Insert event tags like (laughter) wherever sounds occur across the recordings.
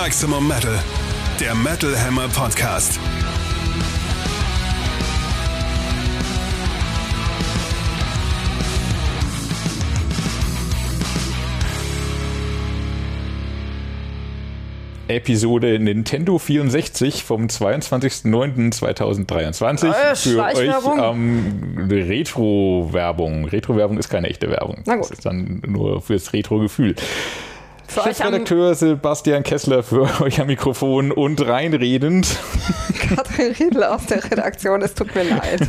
Maximum Metal, der Metal Hammer Podcast. Episode Nintendo 64 vom 22.09.2023 Äh, für euch ähm, Retro-Werbung. Retro-Werbung ist keine echte Werbung. Na gut. Das ist dann nur fürs Retro-Gefühl. Für Chefredakteur Sebastian Kessler für (laughs) euch am Mikrofon und reinredend. (laughs) Katrin Riedl aus der Redaktion, es tut mir leid.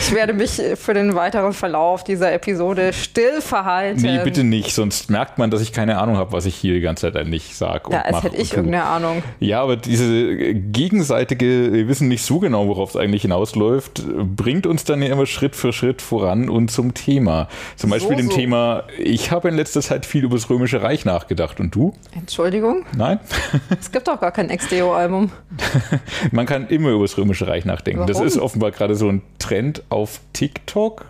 Ich werde mich für den weiteren Verlauf dieser Episode still verhalten. Nee, bitte nicht, sonst merkt man, dass ich keine Ahnung habe, was ich hier die ganze Zeit eigentlich sage. Ja, als hätte ich irgendeine Ahnung. Ja, aber diese gegenseitige, wir wissen nicht so genau, worauf es eigentlich hinausläuft, bringt uns dann ja immer Schritt für Schritt voran und zum Thema. Zum Beispiel So, dem so. Thema, ich habe in letzter Zeit viel über das Römische Reich nachgedacht. Und du? Entschuldigung, Nein? (laughs) es gibt doch gar kein XDO-Album. (laughs) Man kann immer über das Römische Reich nachdenken. Das Warum? ist offenbar gerade so ein Trend auf TikTok,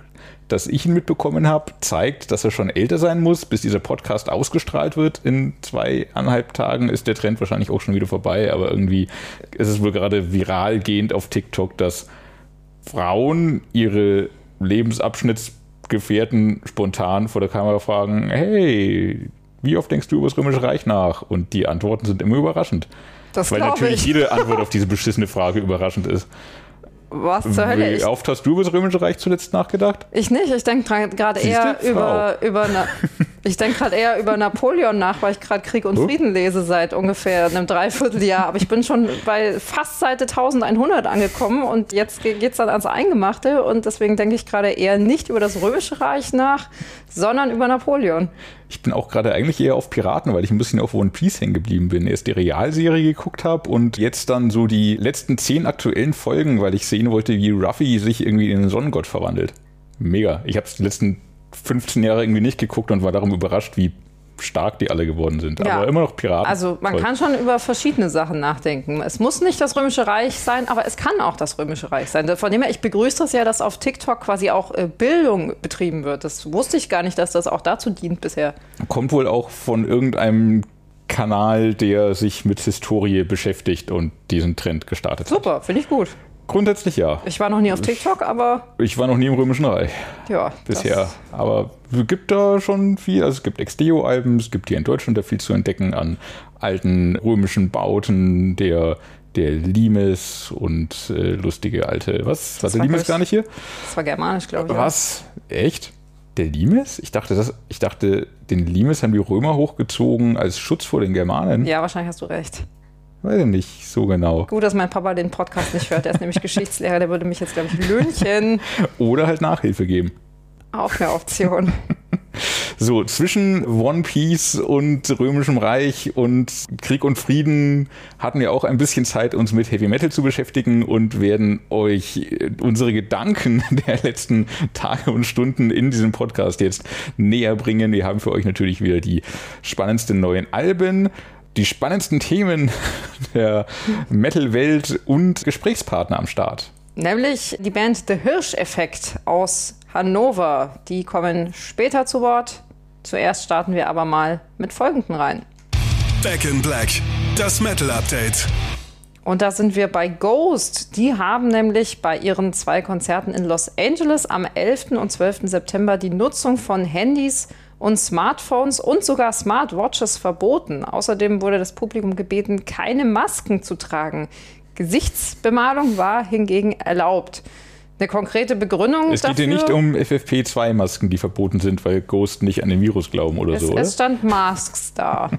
dass ich ihn mitbekommen habe, zeigt, dass er schon älter sein muss, bis dieser Podcast ausgestrahlt wird. In zweieinhalb Tagen ist der Trend wahrscheinlich auch schon wieder vorbei, aber irgendwie ist es wohl gerade viral gehend auf TikTok, dass Frauen ihre Lebensabschnittsgefährten spontan vor der Kamera fragen, hey, wie oft denkst du über das Römische Reich nach? Und die Antworten sind immer überraschend. Das Weil natürlich ich. jede (laughs) Antwort auf diese beschissene Frage überraschend ist. Was zur Hölle? Wie oft hast du über das Römische Reich zuletzt nachgedacht? ich nicht, ich denke gerade eher über, über (laughs) Na ich denke gerade eher über Napoleon nach, weil ich gerade Krieg und. Frieden lese seit ungefähr einem Dreivierteljahr. Aber ich bin schon bei fast Seite 1100 angekommen und jetzt geht es dann ans Eingemachte und deswegen denke ich gerade eher nicht über das Römische Reich nach, sondern über Napoleon. Ich bin auch gerade eigentlich eher auf Piraten, weil ich ein bisschen auf One Piece hängen geblieben bin. Erst die Realserie geguckt habe und jetzt dann so die letzten zehn aktuellen Folgen, weil ich sehen wollte, wie Ruffy sich irgendwie in den Sonnengott verwandelt. Mega. Ich habe es die letzten 15 Jahre irgendwie nicht geguckt und war darum überrascht, wie stark die alle geworden sind. Ja. Aber immer noch Piraten. Also man Toll. kann schon über verschiedene Sachen nachdenken. Es muss nicht das Römische Reich sein, aber es kann auch das Römische Reich sein. Von dem her, ich begrüße das ja, dass auf TikTok quasi auch äh, Bildung betrieben wird. Das wusste ich gar nicht, dass das auch dazu dient bisher. Kommt wohl auch von irgendeinem Kanal, der sich mit Historie beschäftigt und diesen Trend gestartet hat. Super, finde ich gut. Grundsätzlich ja. Ich war noch nie auf TikTok, aber Ich war noch nie im Römischen Reich ja. bisher. Aber es gibt da schon viel. Also es gibt Exteo-Alben, es gibt hier in Deutschland da viel zu entdecken an alten römischen Bauten, der, der Limes und äh, lustige alte. Was? War der war Limes gar nicht hier? das war germanisch, glaube ich. Was? Echt? Der Limes? Ich dachte, das, ich dachte, den Limes haben die Römer hochgezogen als Schutz vor den Germanen. Ja. ja, wahrscheinlich hast du recht. Weiß ich nicht so genau. Gut, dass mein Papa den Podcast nicht hört. Der ist nämlich Geschichtslehrer. Der würde mich jetzt, glaube ich, löhnchen. (laughs) Oder halt Nachhilfe geben. Auch eine Option. (laughs) So, zwischen One Piece und Römischem Reich und Krieg und Frieden hatten wir auch ein bisschen Zeit, uns mit Heavy Metal zu beschäftigen und werden euch äh, unsere Gedanken (laughs) der letzten Tage und Stunden in diesem Podcast jetzt näher bringen. Wir haben für euch natürlich wieder die spannendsten neuen Alben, die spannendsten Themen (laughs) der Metal-Welt und Gesprächspartner am Start. Nämlich die Band The Hirsch-Effekt aus Hannover. Die kommen später zu Wort. Zuerst starten wir aber mal mit folgenden rein. Back in Black, das Metal Update. Und da sind wir bei Ghost. Die haben nämlich bei ihren zwei Konzerten in Los Angeles am 11. und 12. September die Nutzung von Handys und Smartphones und sogar Smartwatches verboten. Außerdem wurde das Publikum gebeten, keine Masken zu tragen. Gesichtsbemalung war hingegen erlaubt. Eine konkrete Begründung Es geht hier nicht um FFP2-Masken, die verboten sind, weil Ghost nicht an den Virus glauben oder es, so, oder? es stand Masks da.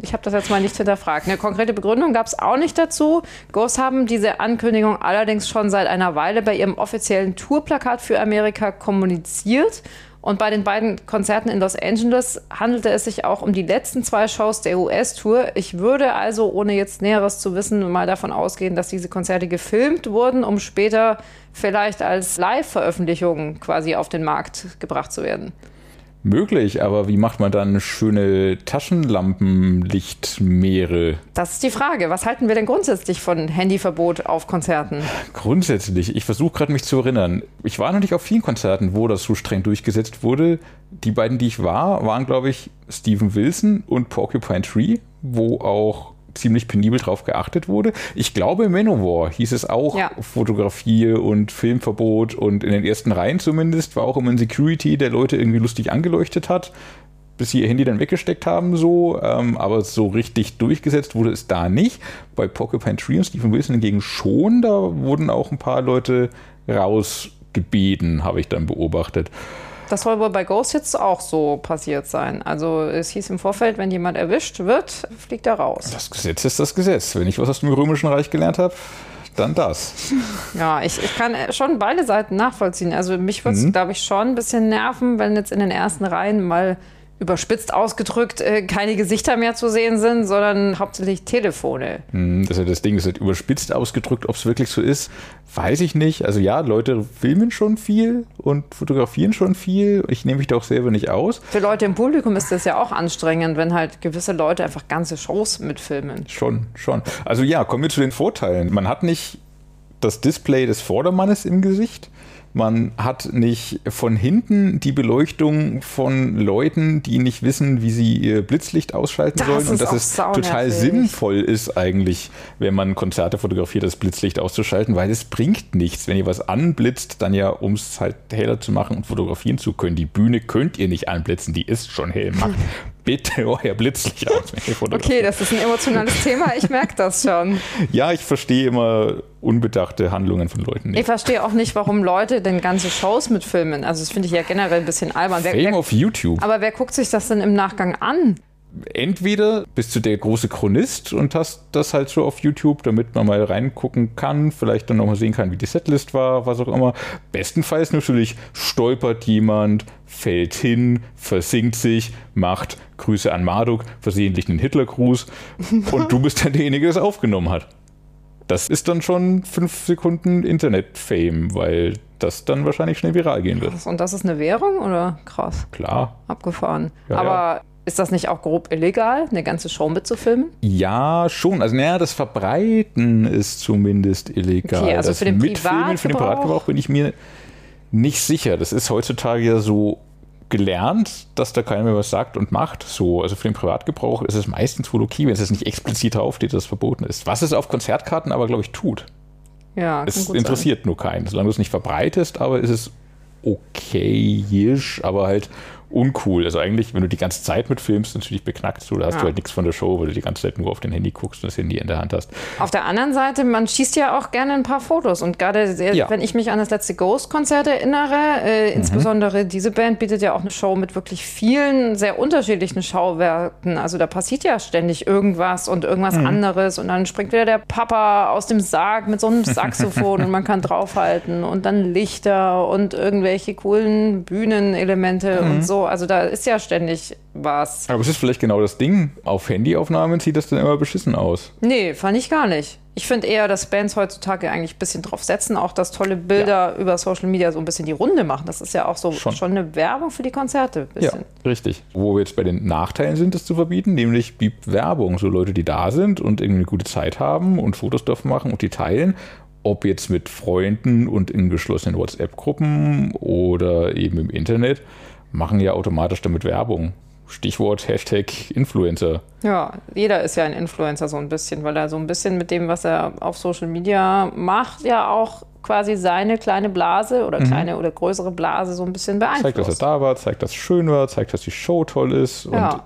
Ich habe das jetzt mal nicht hinterfragt. Eine konkrete Begründung gab es auch nicht dazu. Ghost haben diese Ankündigung allerdings schon seit einer Weile bei ihrem offiziellen Tourplakat für Amerika kommuniziert. Und bei den beiden Konzerten in Los Angeles handelte es sich auch um die letzten zwei Shows der US-Tour. Ich würde also, ohne jetzt Näheres zu wissen, mal davon ausgehen, dass diese Konzerte gefilmt wurden, um später vielleicht als Live-Veröffentlichung quasi auf den Markt gebracht zu werden. Möglich, aber wie macht man dann schöne Taschenlampenlichtmeere? Das ist die Frage. Was halten wir denn grundsätzlich von Handyverbot auf Konzerten? Grundsätzlich, ich versuche gerade mich zu erinnern. Ich war noch nicht auf vielen Konzerten, wo das so streng durchgesetzt wurde. Die beiden, die ich war, waren, glaube ich, Steven Wilson und Porcupine Tree, wo auch ziemlich penibel drauf geachtet wurde. Ich glaube, Manowar hieß es auch Ja. Fotografie und Filmverbot und in den ersten Reihen zumindest war auch immer ein Security, der Leute irgendwie lustig angeleuchtet hat, bis sie ihr Handy dann weggesteckt haben, so. Ähm, aber so richtig durchgesetzt wurde es da nicht. Bei Porcupine Tree und Stephen Wilson hingegen schon. Da wurden auch ein paar Leute rausgebeten, habe ich dann beobachtet. Das soll wohl bei Ghost jetzt auch so passiert sein. Also es hieß im Vorfeld, wenn jemand erwischt wird, fliegt er raus. Das Gesetz ist das Gesetz. Wenn ich was aus dem Römischen Reich gelernt habe, dann das. (laughs) Ja, ich, ich kann schon beide Seiten nachvollziehen. Also mich würde es, Mhm. glaube ich, schon ein bisschen nerven, wenn jetzt in den ersten Reihen mal überspitzt ausgedrückt äh, keine Gesichter mehr zu sehen sind, sondern hauptsächlich Telefone. Hm, Das ist ja das Ding, das ist überspitzt ausgedrückt, ob es wirklich so ist, weiß ich nicht. Also ja, Leute filmen schon viel und fotografieren schon viel. Ich nehme mich da auch selber nicht aus. Für Leute im Publikum ist das ja auch anstrengend, wenn halt gewisse Leute einfach ganze Shows mitfilmen. Schon, schon. Also ja, kommen wir zu den Vorteilen. Man hat nicht das Display des Vordermannes im Gesicht. Man hat nicht von hinten die Beleuchtung von Leuten, die nicht wissen, wie sie ihr Blitzlicht ausschalten Das sollen. Und dass es total sinnvoll ist eigentlich, wenn man Konzerte fotografiert, das Blitzlicht auszuschalten, weil es bringt nichts. Wenn ihr was anblitzt, dann ja, um es halt heller zu machen und fotografieren zu können. Die Bühne könnt ihr nicht anblitzen, die ist schon hell. Macht bitte euer Blitzlicht aus. Okay, das ist ein emotionales Thema, ich merke das schon. (laughs) Ja, ich verstehe immer unbedachte Handlungen von Leuten Ich nicht. verstehe auch nicht, warum Leute denn ganze Shows mitfilmen. Also das finde ich ja generell ein bisschen albern. Wer, Fame wer, auf YouTube. aber wer guckt sich das denn im Nachgang an? Entweder bist du der große Chronist und hast das halt so auf YouTube, damit man mal reingucken kann, vielleicht dann nochmal sehen kann, wie die Setlist war, was auch immer. Bestenfalls natürlich stolpert jemand, fällt hin, versinkt sich, macht Grüße an Marduk, versehentlich einen Hitlergruß (laughs) und du bist dann derjenige, der es aufgenommen hat. Das ist dann schon fünf Sekunden Internet-Fame, weil das dann wahrscheinlich schnell viral gehen wird. Und das ist eine Währung oder krass? Klar. Abgefahren. Ja, aber ist das nicht auch grob illegal, eine ganze Show mitzufilmen? Ja, schon. Also, naja, das Verbreiten ist zumindest illegal. Okay, also das für den Mitfilmen, für den Privatgebrauch? Bin ich mir nicht sicher. Das ist heutzutage ja so gelernt, dass da keiner mehr was sagt und macht. So, also für den Privatgebrauch ist es meistens wohl okay, wenn es nicht explizit draufsteht, dass es verboten ist. Was es auf Konzertkarten aber, glaube ich, tut. Ja, Es interessiert nur keinen. Solange du es nicht verbreitest, aber ist es okayisch, aber halt uncool. Also eigentlich, wenn du die ganze Zeit mitfilmst, natürlich beknackt so, da hast Ja. du halt nichts von der Show, weil du die ganze Zeit nur auf dein Handy guckst und das Handy in der Hand hast. Auf der anderen Seite, man schießt ja auch gerne ein paar Fotos. Und gerade, sehr, Ja. wenn ich mich an das letzte Ghost-Konzert erinnere, äh, insbesondere diese Band bietet ja auch eine Show mit wirklich vielen, sehr unterschiedlichen Schauwerten. Also da passiert ja ständig irgendwas und irgendwas anderes. Und dann springt wieder der Papa aus dem Sarg mit so einem Saxophon (laughs) und man kann draufhalten. Und dann Lichter und irgendwelche coolen Bühnenelemente und so. Also da ist ja ständig was. Aber es ist vielleicht genau das Ding. Auf Handyaufnahmen sieht das dann immer beschissen aus. Nee, fand ich gar nicht. Ich finde eher, dass Bands heutzutage eigentlich ein bisschen drauf setzen, auch dass tolle Bilder über Social Media so ein bisschen die Runde machen. Das ist ja auch so Schon. schon, eine Werbung für die Konzerte. Ja, richtig. Wo wir jetzt bei den Nachteilen sind, das zu verbieten, nämlich die Werbung. So Leute, die da sind und irgendwie eine gute Zeit haben und Fotos davon machen und die teilen. Ob jetzt mit Freunden und in geschlossenen WhatsApp-Gruppen oder eben im Internet, machen ja automatisch damit Werbung. Stichwort Hashtag Influencer. Ja, jeder ist ja ein Influencer so ein bisschen, weil er so ein bisschen mit dem, was er auf Social Media macht, ja auch quasi seine kleine Blase oder kleine oder größere Blase so ein bisschen Mhm. Zeigt, dass er beeinflusst. da war, zeigt, dass es schön war, zeigt, dass die Show toll ist. Ja. Und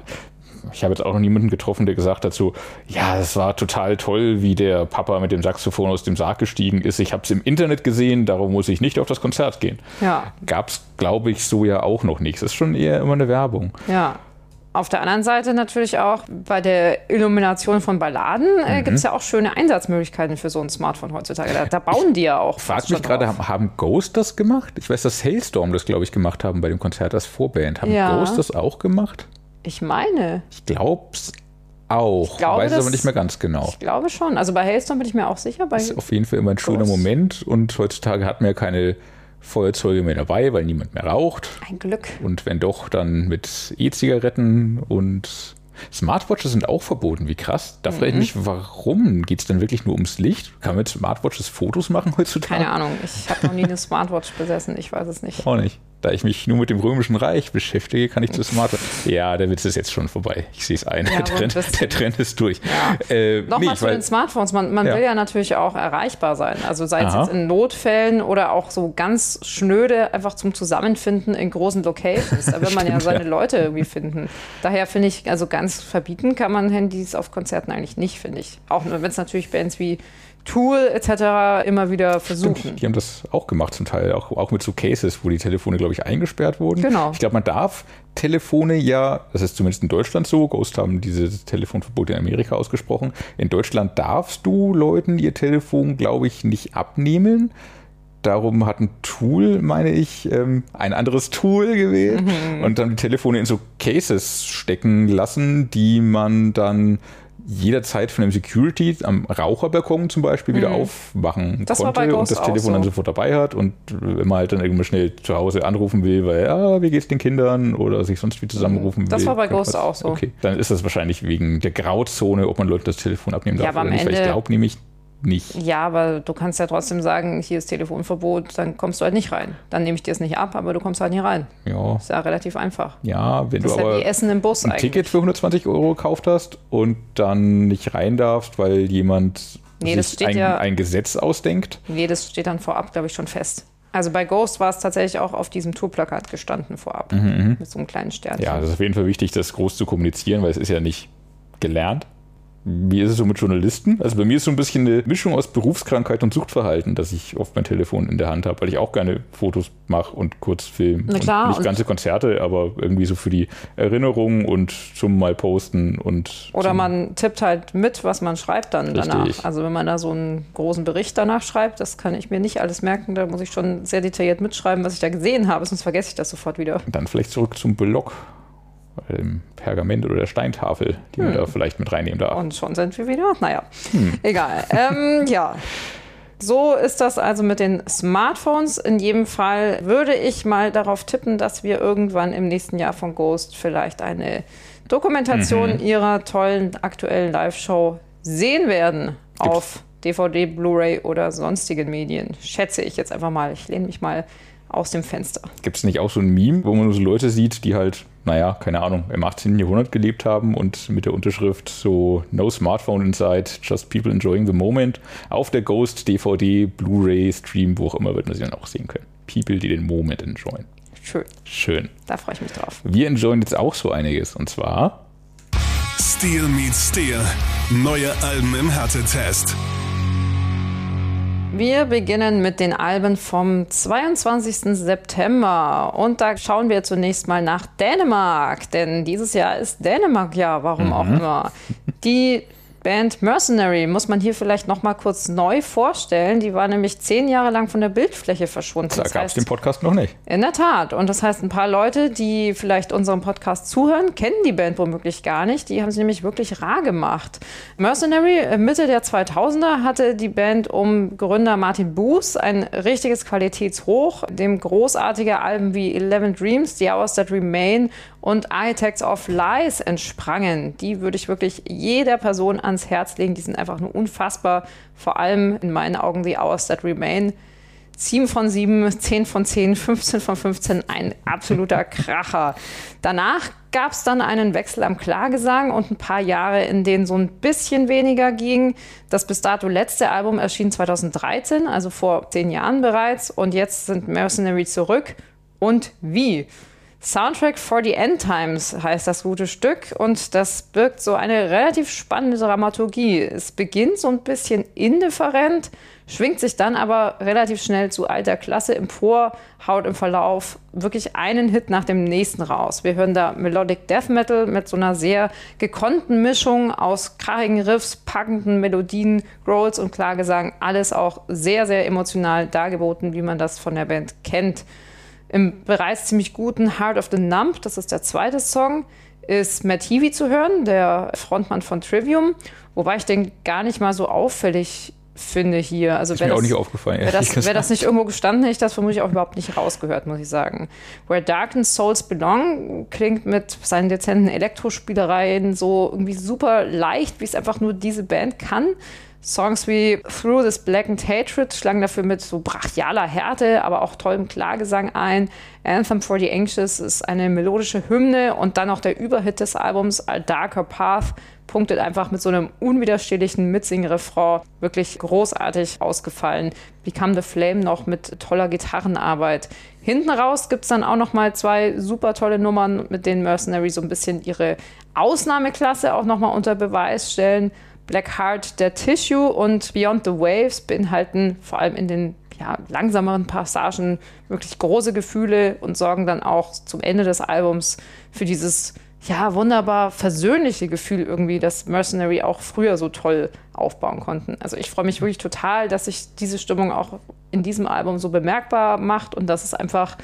ich habe jetzt auch noch niemanden getroffen, der gesagt hat so, ja, es war total toll, wie der Papa mit dem Saxophon aus dem Sarg gestiegen ist. Ich habe es im Internet gesehen, darum muss ich nicht auf das Konzert gehen. Ja, Gab es, glaube ich, so ja auch noch nichts. Es ist schon eher immer eine Werbung. ja. Auf der anderen Seite natürlich auch bei der Illumination von Balladen Mhm. äh, gibt es ja auch schöne Einsatzmöglichkeiten für so ein Smartphone heutzutage. Da, da bauen die ja auch. Frag mich gerade, haben, haben Ghost das gemacht? Ich weiß, dass Hailstorm das, glaube ich, gemacht haben bei dem Konzert als Vorband. Haben Ja. Ghost das auch gemacht? Ich meine, Ich glaube es auch. Ich glaube, weiß es aber das- nicht mehr ganz genau. ich glaube schon. Also bei Hailstorm bin ich mir auch sicher. Bei, ist auf jeden Fall immer ein schöner Ghost. Moment und heutzutage hat man ja keine Feuerzeuge mehr dabei, weil niemand mehr raucht. ein Glück. Und wenn doch, dann mit E-Zigaretten und Smartwatches sind auch verboten. Wie krass. Da frage ich Mhm. mich, warum? Geht es denn wirklich nur ums Licht? Kann man mit Smartwatches Fotos machen heutzutage? Keine Ahnung. Ich habe noch nie eine Smartwatch besessen. Ich weiß es nicht. Auch nicht. Da ich mich nur mit dem Römischen Reich beschäftige, kann ich zu Smartphone. Ja, der Witz ist jetzt schon vorbei. Ich sehe es ein. Ja, der, Trend, der Trend ist durch. Ja. Äh, Nochmal nee, zu den Smartphones. Man, man Ja. will ja natürlich auch erreichbar sein. Also sei es Aha. jetzt in Notfällen oder auch so ganz schnöde, einfach zum Zusammenfinden in großen Locations. Da (laughs) will man ja seine. Leute irgendwie finden. Daher finde ich, also ganz verbieten kann man Handys auf Konzerten eigentlich nicht, finde ich. Auch wenn es natürlich Bands wie Tool etc. immer wieder versuchen. Die haben das auch gemacht zum Teil, auch, auch mit so Cases, wo die Telefone, glaube ich, eingesperrt wurden. Genau. Ich glaube, man darf Telefone ja, das ist zumindest in Deutschland so, Ghost haben dieses Telefonverbot in Amerika ausgesprochen. In Deutschland darfst du Leuten ihr Telefon, glaube ich, nicht abnehmen. Darum hat ein Tool, meine ich, ähm, ein anderes Tool gewählt und dann die Telefone in so Cases stecken lassen, die man dann jederzeit von einem Security am Raucherbalkon zum Beispiel wieder aufmachen Das konnte und das Telefon dann so. sofort dabei hat und wenn man halt dann irgendwann schnell zu Hause anrufen will, weil ja, wie geht's den Kindern oder sich sonst wie zusammenrufen will. Das war bei Ghost auch so. Okay, dann ist das wahrscheinlich wegen der Grauzone, ob man Leuten das Telefon abnehmen Ja, darf oder am nicht, weil ich Ende- glaube nämlich nicht. Ja, aber du kannst ja trotzdem sagen, hier ist Telefonverbot, dann kommst du halt nicht rein. Dann nehme ich dir es nicht ab, aber du kommst halt nicht rein. Ja, Ist ja relativ einfach. ja wenn Das du aber Essen im Bus ein eigentlich. Ticket für 120 Euro gekauft hast und dann nicht rein darfst, weil jemand Nee, sich ein, ja- ein Gesetz ausdenkt. Nee, das steht dann vorab, glaube ich, schon fest. Also bei Ghost war es tatsächlich auch auf diesem Tourplakat gestanden vorab. Mit so einem kleinen Sternchen. Mhm, Ja, das ist auf jeden Fall wichtig, das groß zu kommunizieren, weil es ist ja nicht gelernt. Wie ist es so mit Journalisten? Also bei mir ist so ein bisschen eine Mischung aus Berufskrankheit und Suchtverhalten, dass ich oft mein Telefon in der Hand habe, weil ich auch gerne Fotos mache und kurz film. Na klar, Und nicht und- ganze Konzerte, aber irgendwie so für die Erinnerung und zum mal posten und Oder man tippt halt mit, was man schreibt dann Richtig. danach. Also wenn man da so einen großen Bericht danach schreibt, das kann ich mir nicht alles merken. Da muss ich schon sehr detailliert mitschreiben, was ich da gesehen habe, sonst vergesse ich das sofort wieder. dann vielleicht zurück zum Block, dem Pergament oder der Steintafel, die man Hm. da vielleicht mit reinnehmen darf. Und schon sind wir wieder. Naja, egal. (laughs) Ähm, ja. So ist das also mit den Smartphones. In jedem Fall würde ich mal darauf tippen, dass wir irgendwann im nächsten Jahr von Ghost vielleicht eine Dokumentation ihrer tollen aktuellen Live-Show sehen werden auf DVD, Blu-ray oder sonstigen Medien. Schätze ich jetzt einfach mal. Ich lehne mich mal aus dem Fenster. Gibt es nicht auch so ein Meme, wo man so Leute sieht, die halt, naja, keine Ahnung, im 18. Jahrhundert gelebt haben und mit der Unterschrift so No Smartphone Inside, Just People Enjoying the Moment auf der Ghost DVD, Blu-ray, Stream, wo auch immer, wird man sie dann auch sehen können. People, die den Moment enjoyen. Schön. Schön. Da freue ich mich drauf. Wir enjoyen jetzt auch so einiges und zwar Steel meets Steel. Neue Alben im Härtetest. Wir beginnen mit den Alben vom 22. September und da schauen wir zunächst mal nach Dänemark, denn dieses Jahr ist Dänemark ja, warum auch immer. Die Band Mercenary muss man hier vielleicht noch mal kurz neu vorstellen. Die war nämlich zehn Jahre lang von der Bildfläche verschwunden. da gab es den Podcast noch nicht. in der Tat. Und das heißt, ein paar Leute, die vielleicht unserem Podcast zuhören, kennen die Band womöglich gar nicht. Die haben sie nämlich wirklich rar gemacht. Mercenary, äh, Mitte der 2000er, hatte die Band um Gründer Martin Boos ein richtiges Qualitätshoch, dem großartige Alben wie Eleven Dreams, The Hours That Remain und Architects of Lies entsprangen. Die würde ich wirklich jeder Person ans Herz legen. Die sind einfach nur unfassbar. Vor allem in meinen Augen The Hours That Remain. 7 von 7, 10 von 10, 15 von 15, ein absoluter (laughs) Kracher. Danach gab es dann einen Wechsel am Klagesang und ein paar Jahre, in denen so ein bisschen weniger ging. Das bis dato letzte Album erschien 2013, also vor zehn Jahren bereits. Und jetzt sind Mercenary zurück. Und wie? Soundtrack for the End Times heißt das gute Stück und das birgt so eine relativ spannende Dramaturgie. Es beginnt so ein bisschen indifferent, schwingt sich dann aber relativ schnell zu alter Klasse empor, haut im Verlauf wirklich einen Hit nach dem nächsten raus. Wir hören da Melodic Death Metal mit so einer sehr gekonnten Mischung aus krachigen Riffs, packenden Melodien, Growls und Klagesang. Alles auch sehr, sehr emotional dargeboten, wie man das von der Band kennt. Im bereits ziemlich guten Heart of the Numb, das ist der zweite Song, ist Matt Heavy zu hören, der Frontmann von Trivium, wobei ich den gar nicht mal so auffällig finde hier. Also Ist mir auch das- nicht aufgefallen. Wäre das, wär das nicht irgendwo gestanden, hätte ich das vermutlich auch überhaupt nicht rausgehört, muss ich sagen. Where Darkened Souls Belong klingt mit seinen dezenten Elektrospielereien so irgendwie super leicht, wie es einfach nur diese Band kann. Songs wie Through This Blackened Hatred schlagen dafür mit so brachialer Härte, aber auch tollem Klagesang ein. Anthem for the Anxious ist eine melodische Hymne und dann noch der Überhit des Albums A Darker Path punktet einfach mit so einem unwiderstehlichen Mitsing-Refrain wirklich großartig ausgefallen. Become the Flame noch mit toller Gitarrenarbeit. Hinten raus gibt es dann auch noch mal zwei super tolle Nummern, mit denen Mercenary so ein bisschen ihre Ausnahmeklasse auch noch mal unter Beweis stellen. Black Heart, der Tissue und Beyond the Waves beinhalten vor allem in den ja, langsameren Passagen wirklich große Gefühle und sorgen dann auch zum Ende des Albums für dieses ja, wunderbar versöhnliche Gefühl irgendwie, das Mercenary auch früher so toll aufbauen konnten. Also ich freue mich wirklich total, dass sich diese Stimmung auch in diesem Album so bemerkbar macht und dass es einfach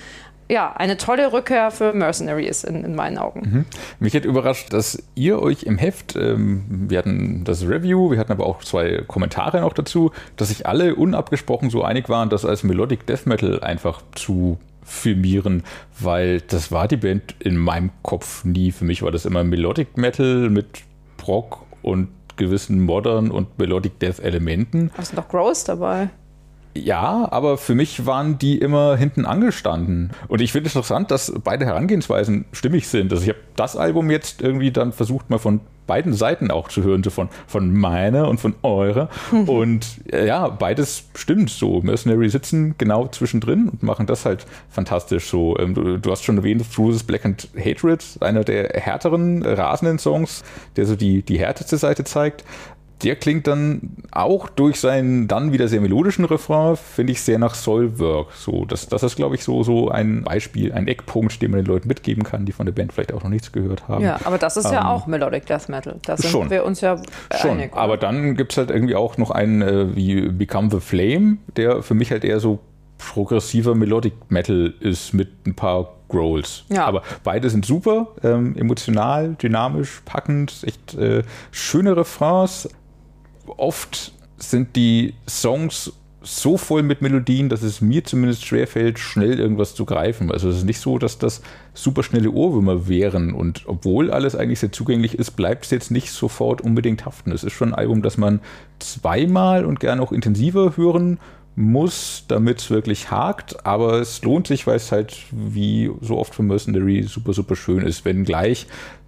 ja, eine tolle Rückkehr für Mercenary ist in, in meinen Augen. Mhm. Mich hat überrascht, dass ihr euch im Heft, ähm, wir hatten das Review, wir hatten aber auch zwei Kommentare noch dazu, dass sich alle unabgesprochen so einig waren, dass als Melodic Death Metal einfach zu filmieren, weil das war die Band in meinem Kopf nie. Für mich war das immer Melodic Metal mit Rock und gewissen Modern und Melodic Death Elementen. Hast du doch Gross dabei? Ja, aber für mich waren die immer hinten angestanden. Und ich finde es interessant, dass beide Herangehensweisen stimmig sind. Also ich habe das Album jetzt irgendwie dann versucht, mal von beiden Seiten auch zu hören, so von, von meiner und von eurer. Mhm. Und äh, ja, beides stimmt so. Mercenary sitzen genau zwischendrin und machen das halt fantastisch so. Ähm, du, du, hast schon erwähnt, Through Black and Hatred, einer der härteren, rasenden Songs, der so die, die härteste Seite zeigt der klingt dann auch durch seinen dann wieder sehr melodischen Refrain, finde ich, sehr nach Soulwork. So, das, das ist, glaube ich, so, so ein Beispiel, ein Eckpunkt, den man den Leuten mitgeben kann, die von der Band vielleicht auch noch nichts gehört haben. Ja, aber das ist ähm, ja auch Melodic Death Metal. Da sind schon, wir uns ja schon, einig. Aber dann gibt es halt irgendwie auch noch einen äh, wie Become the Flame, der für mich halt eher so progressiver Melodic Metal ist mit ein paar Growls. Ja. Aber beide sind super, ähm, emotional, dynamisch, packend, echt äh, schöne Refrains, oft sind die Songs so voll mit Melodien, dass es mir zumindest schwerfällt, schnell irgendwas zu greifen. Also es ist nicht so, dass das super schnelle Ohrwürmer wären. Und obwohl alles eigentlich sehr zugänglich ist, bleibt es jetzt nicht sofort unbedingt haften. Es ist schon ein Album, das man zweimal und gerne auch intensiver hören muss, damit es wirklich hakt. Aber es lohnt sich, weil es halt wie so oft für Mercenary super, super schön ist. Wenn gleich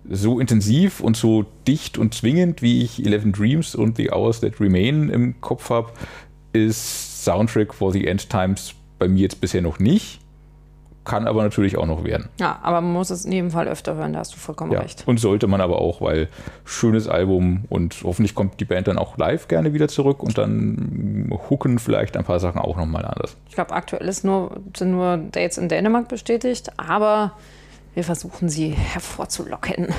so intensiv und so dicht und zwingend, wie ich Eleven Dreams und The Hours That Remain im Kopf habe, ist Soundtrack for the End Times bei mir jetzt bisher noch nicht. Kann aber natürlich auch noch werden. Ja, aber man muss es in jedem Fall öfter hören, da hast du vollkommen ja, recht. Und sollte man aber auch, weil schönes Album und hoffentlich kommt die Band dann auch live gerne wieder zurück und dann hooken vielleicht ein paar Sachen auch nochmal anders. Ich glaube, aktuell ist nur, sind nur Dates in Dänemark bestätigt, aber wir versuchen sie hervorzulocken.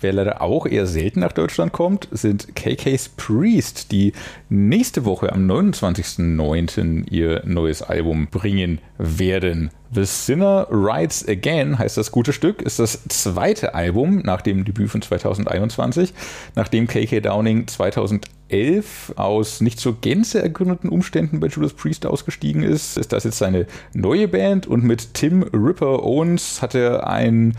Wer leider auch eher selten nach Deutschland kommt, sind KK's Priest, die nächste Woche am 29.09. ihr neues Album bringen werden. The Sinner Rides Again heißt das gute Stück, ist das zweite Album nach dem Debüt von 2021, nachdem KK Downing 2011 aus nicht zur Gänze ergründeten Umständen bei Judas Priest ausgestiegen ist, ist das jetzt seine neue Band und mit Tim Ripper Owens hat er ein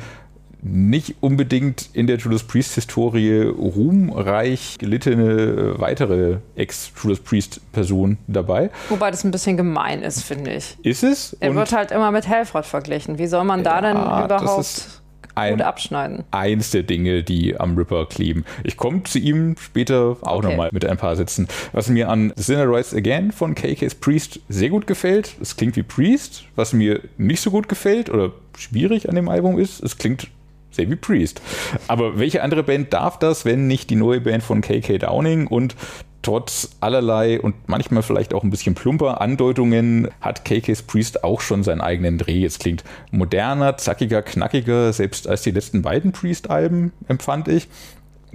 nicht unbedingt in der Judas Priest-Historie ruhmreich gelittene äh, weitere Ex-Judas Priest-Person dabei. Wobei das ein bisschen gemein ist, finde ich. Ist es? Er Und wird halt immer mit Helfrott verglichen. Wie soll man da ja, denn überhaupt ein, gut abschneiden? Eins der Dinge, die am Ripper kleben. Ich komme zu ihm später auch okay. nochmal mit ein paar Sätzen. Was mir an Sinner Rise Again von KK's Priest sehr gut gefällt, es klingt wie Priest. Was mir nicht so gut gefällt oder schwierig an dem Album ist, es klingt wie Priest. Aber welche andere Band darf das, wenn nicht die neue Band von KK Downing? Und trotz allerlei und manchmal vielleicht auch ein bisschen plumper Andeutungen hat KK's Priest auch schon seinen eigenen Dreh. Es klingt moderner, zackiger, knackiger, selbst als die letzten beiden Priest-Alben empfand ich.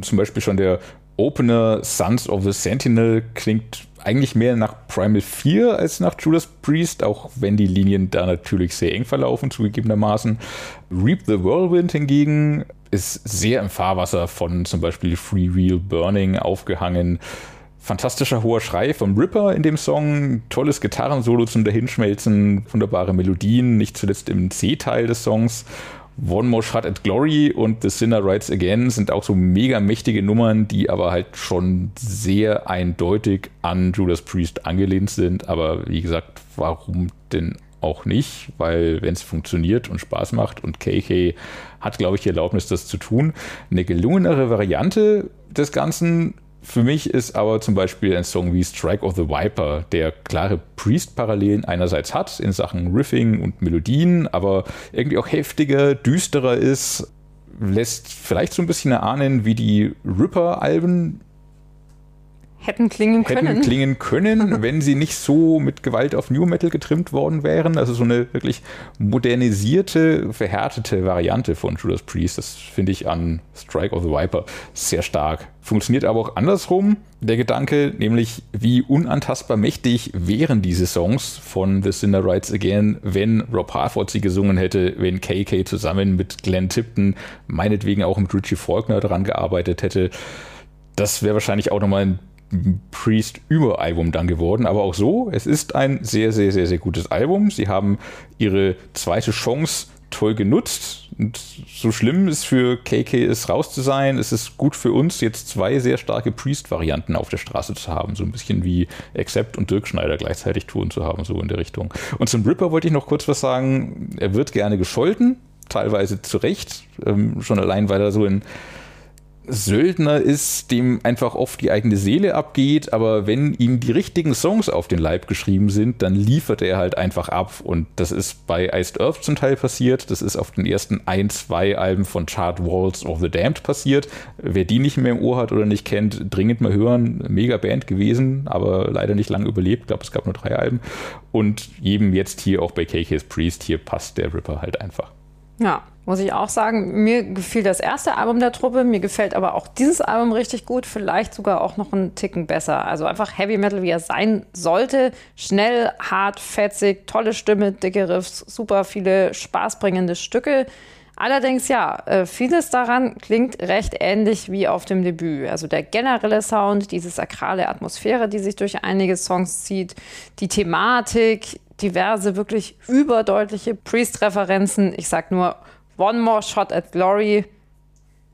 Zum Beispiel schon der Opener Sons of the Sentinel klingt eigentlich mehr nach Primal 4 als nach Judas Priest, auch wenn die Linien da natürlich sehr eng verlaufen, zugegebenermaßen. Reap the Whirlwind hingegen ist sehr im Fahrwasser von zum Beispiel Free Real Burning aufgehangen. Fantastischer hoher Schrei vom Ripper in dem Song, tolles Gitarrensolo zum Dahinschmelzen, wunderbare Melodien, nicht zuletzt im C-Teil des Songs One More Shot at Glory und The Sinner Rides Again sind auch so mega mächtige Nummern, die aber halt schon sehr eindeutig an Judas Priest angelehnt sind. Aber wie gesagt, warum denn auch nicht? Weil wenn es funktioniert und Spaß macht und KK hat, glaube ich, die Erlaubnis, das zu tun. Eine gelungenere Variante des Ganzen für mich ist aber zum Beispiel ein Song wie Strike of the Viper, der klare Priest-Parallelen einerseits hat in Sachen Riffing und Melodien, aber irgendwie auch heftiger, düsterer ist, lässt vielleicht so ein bisschen erahnen, wie die Ripper-Alben hätten klingen können. Hätten klingen können, (laughs) wenn sie nicht so mit Gewalt auf New Metal getrimmt worden wären. Also so eine wirklich modernisierte, verhärtete Variante von Judas Priest. Das finde ich an Strike of the Viper sehr stark. Funktioniert aber auch andersrum. Der Gedanke, nämlich wie unantastbar mächtig wären diese Songs von The Sinner Rides Again, wenn Rob Harford sie gesungen hätte, wenn KK zusammen mit Glenn Tipton, meinetwegen auch mit Richie Faulkner daran gearbeitet hätte. Das wäre wahrscheinlich auch nochmal ein Priest-Über-Album dann geworden. Aber auch so, es ist ein sehr, sehr, sehr, sehr gutes Album. Sie haben ihre zweite Chance toll genutzt. Und so schlimm es für KK ist, raus zu sein, es ist gut für uns, jetzt zwei sehr starke Priest-Varianten auf der Straße zu haben. So ein bisschen wie Accept und Dirk Schneider gleichzeitig tun zu haben, so in der Richtung. Und zum Ripper wollte ich noch kurz was sagen. Er wird gerne gescholten, teilweise zu Recht. Ähm, schon allein, weil er so in Söldner ist, dem einfach oft die eigene Seele abgeht, aber wenn ihm die richtigen Songs auf den Leib geschrieben sind, dann liefert er halt einfach ab. Und das ist bei Iced Earth zum Teil passiert. Das ist auf den ersten ein, zwei Alben von Chart Walls of the Damned passiert. Wer die nicht mehr im Ohr hat oder nicht kennt, dringend mal hören. Mega Band gewesen, aber leider nicht lange überlebt. Ich glaube, es gab nur drei Alben. Und jedem jetzt hier auch bei KK's Priest, hier passt der Ripper halt einfach. Ja, muss ich auch sagen. Mir gefiel das erste Album der Truppe, mir gefällt aber auch dieses Album richtig gut, vielleicht sogar auch noch einen Ticken besser. Also einfach Heavy Metal, wie er sein sollte. Schnell, hart, fetzig, tolle Stimme, dicke Riffs, super viele spaßbringende Stücke. Allerdings ja, äh, vieles daran klingt recht ähnlich wie auf dem Debüt. Also der generelle Sound, diese sakrale Atmosphäre, die sich durch einige Songs zieht, die Thematik, diverse wirklich überdeutliche Priest-Referenzen. Ich sag nur One More Shot at Glory.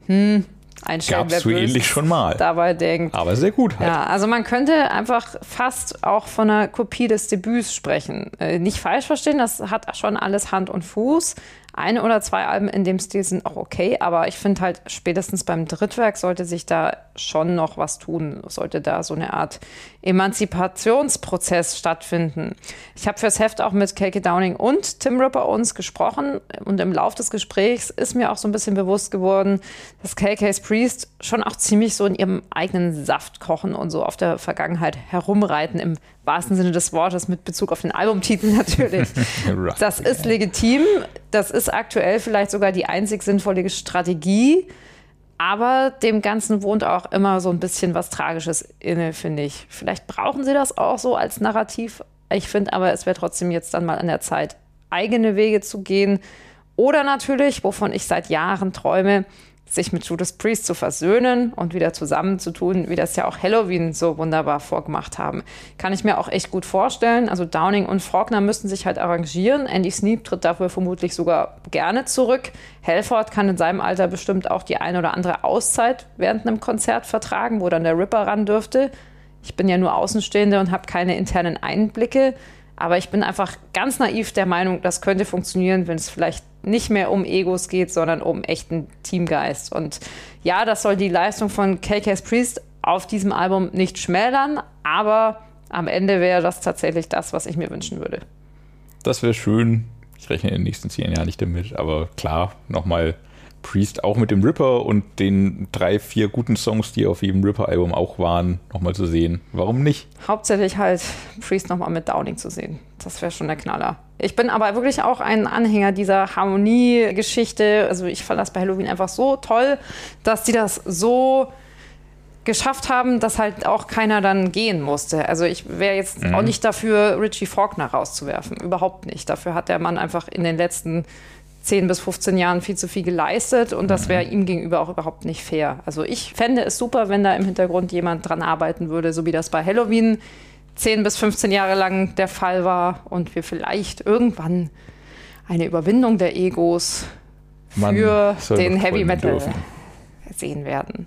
Hm, einstellen, Gab's so ähnlich schon mal. Dabei denkt. Aber sehr gut halt. Ja, also man könnte einfach fast auch von einer Kopie des Debüts sprechen. Äh, nicht falsch verstehen, das hat schon alles Hand und Fuß. Eine oder zwei Alben in dem Stil sind auch okay, aber ich finde halt spätestens beim Drittwerk sollte sich da schon noch was tun, sollte da so eine Art Emanzipationsprozess stattfinden. Ich habe fürs Heft auch mit Keke Downing und Tim Ripper uns gesprochen und im Laufe des Gesprächs ist mir auch so ein bisschen bewusst geworden, dass KK's Priest schon auch ziemlich so in ihrem eigenen Saft kochen und so auf der Vergangenheit herumreiten im wahrsten Sinne des Wortes mit Bezug auf den Albumtitel (laughs) natürlich. das ist legitim. Das ist aktuell vielleicht sogar die einzig sinnvolle Strategie. Aber dem Ganzen wohnt auch immer so ein bisschen was Tragisches inne, finde ich. Vielleicht brauchen sie das auch so als Narrativ. Ich finde aber, es wäre trotzdem jetzt dann mal an der Zeit, eigene Wege zu gehen. Oder natürlich, wovon ich seit Jahren träume, sich mit Judas Priest zu versöhnen und wieder zusammenzutun, wie das ja auch Halloween so wunderbar vorgemacht haben. Kann ich mir auch echt gut vorstellen. Also Downing und Faulkner müssten sich halt arrangieren. Andy Sneap tritt dafür vermutlich sogar gerne zurück. Halford kann in seinem Alter bestimmt auch die eine oder andere Auszeit während einem Konzert vertragen, wo dann der Ripper ran dürfte. Ich bin ja nur Außenstehende und habe keine internen Einblicke. Aber ich bin einfach ganz naiv der Meinung, das könnte funktionieren, wenn es vielleicht nicht mehr um Egos geht, sondern um echten Teamgeist. Und ja, das soll die Leistung von KK's Priest auf diesem Album nicht schmälern, aber am Ende wäre das tatsächlich das, was ich mir wünschen würde. Das wäre schön. Ich rechne in den nächsten zehn Jahren nicht damit, aber klar, nochmal Priest auch mit dem Ripper und den drei, vier guten Songs, die auf jedem Ripper-Album auch waren, nochmal zu sehen. Warum nicht? Hauptsächlich halt Priest nochmal mit Downing zu sehen. Das wäre schon der Knaller. Ich bin aber wirklich auch ein Anhänger dieser Harmonie-Geschichte. Also ich fand das bei Halloween einfach so toll, dass die das so geschafft haben, dass halt auch keiner dann gehen musste. Also ich wäre jetzt mhm. auch nicht dafür, Richie Faulkner rauszuwerfen. Überhaupt nicht. Dafür hat der Mann einfach in den letzten 10 bis 15 Jahren viel zu viel geleistet und das wäre mhm. ihm gegenüber auch überhaupt nicht fair. Also ich fände es super, wenn da im Hintergrund jemand dran arbeiten würde, so wie das bei Halloween 10 bis 15 Jahre lang der Fall war und wir vielleicht irgendwann eine Überwindung der Egos für den Heavy Metal dürfen. sehen werden.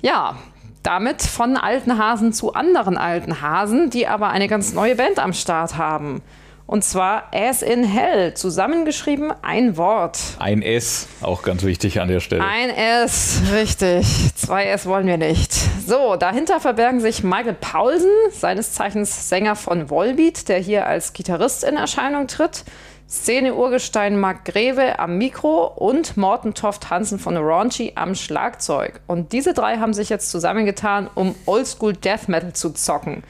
Ja, damit von alten Hasen zu anderen alten Hasen, die aber eine ganz neue Band am Start haben. Und zwar As in Hell, zusammengeschrieben ein Wort. Ein S, auch ganz wichtig an der Stelle. Ein S, richtig. Zwei S wollen wir nicht. So, dahinter verbergen sich Michael Paulsen, seines Zeichens Sänger von Volbeat, der hier als Gitarrist in Erscheinung tritt. Szene-Urgestein Mark Greve am Mikro und Morten Toft Hansen von Raunchy am Schlagzeug. Und diese drei haben sich jetzt zusammengetan, um Oldschool Death Metal zu zocken.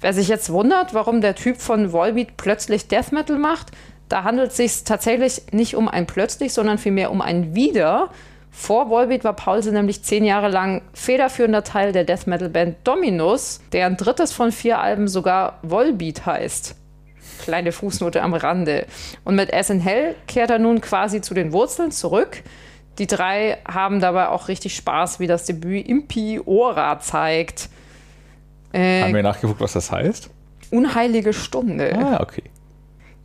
Wer sich jetzt wundert, warum der Typ von Volbeat plötzlich Death Metal macht, da handelt es sich tatsächlich nicht um ein plötzlich, sondern vielmehr um ein Wieder. Vor Volbeat war Paulsen nämlich zehn Jahre lang federführender Teil der Death Metal Band Dominus, deren drittes von vier Alben sogar Volbeat heißt. Kleine Fußnote am Rande. Und mit As in Hell kehrt er nun quasi zu den Wurzeln zurück. Die drei haben dabei auch richtig Spaß, wie das Debüt Impi Ora zeigt. Äh, Haben wir nachgeguckt, was das heißt? Unheilige Stunde. Ah, okay.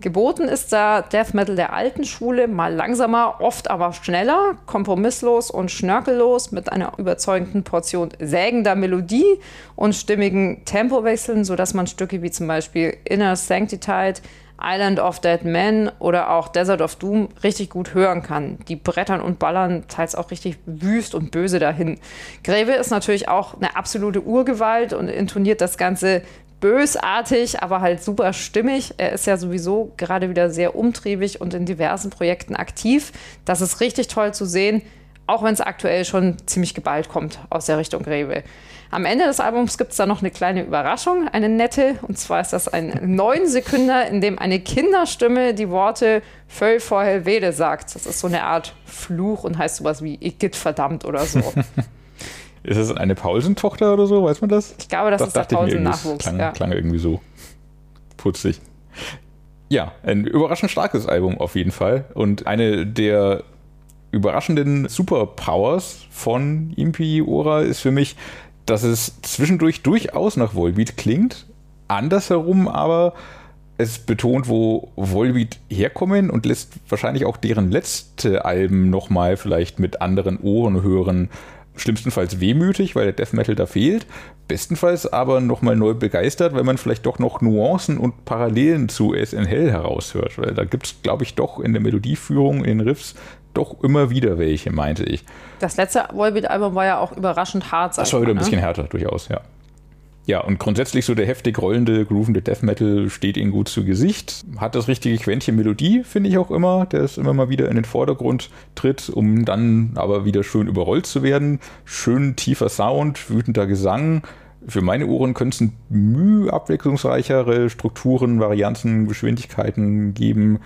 Geboten ist da Death Metal der alten Schule, mal langsamer, oft aber schneller, kompromisslos und schnörkellos mit einer überzeugenden Portion sägender Melodie und stimmigen Tempowechseln, sodass man Stücke wie zum Beispiel Inner Sanctified, Island of Dead Men oder auch Desert of Doom richtig gut hören kann. Die brettern und ballern teils auch richtig wüst und böse dahin. Greve ist natürlich auch eine absolute Urgewalt und intoniert das Ganze bösartig, aber halt super stimmig. Er ist ja sowieso gerade wieder sehr umtriebig und in diversen Projekten aktiv. Das ist richtig toll zu sehen, auch wenn es aktuell schon ziemlich geballt kommt aus der Richtung Greve. Am Ende des Albums gibt es da noch eine kleine Überraschung, eine nette. Und zwar ist das ein neun Sekünder, in dem eine Kinderstimme die Worte Völl vor Helvede sagt. Das ist so eine Art Fluch und heißt sowas wie Igitt verdammt oder so. (laughs) Ist es eine Paulsen-Tochter oder so? Weiß man das? Ich glaube, das, ist der. Das Paulsen-Nachwuchs. Klang, Ja. klang irgendwie so putzig. Ja, ein überraschend starkes Album auf jeden Fall. Und eine der überraschenden Superpowers von Impi Ora ist für mich, dass es zwischendurch durchaus nach Volbeat klingt. Andersherum aber es betont, wo Volbeat herkommen und lässt wahrscheinlich auch deren letzte Alben nochmal vielleicht mit anderen Ohren hören. Schlimmstenfalls wehmütig, weil der Death Metal da fehlt. Bestenfalls aber nochmal neu begeistert, weil man vielleicht doch noch Nuancen und Parallelen zu SN Hell heraushört. Weil da gibt es, glaube ich, doch in der Melodieführung, in Riffs, doch immer wieder welche, meinte ich. Das letzte Volbeat-Album war ja auch überraschend hart. Das war wieder ein ne? bisschen härter, durchaus, ja. Ja, und grundsätzlich so der heftig rollende, groovende Death Metal steht ihnen gut zu Gesicht. Hat das richtige Quäntchen Melodie, finde ich auch immer, der es immer mal wieder in den Vordergrund tritt, um dann aber wieder schön überrollt zu werden. Schön tiefer Sound, wütender Gesang. Für meine Ohren könnte es ein Mühe abwechslungsreichere Strukturen, Varianten, Geschwindigkeiten geben,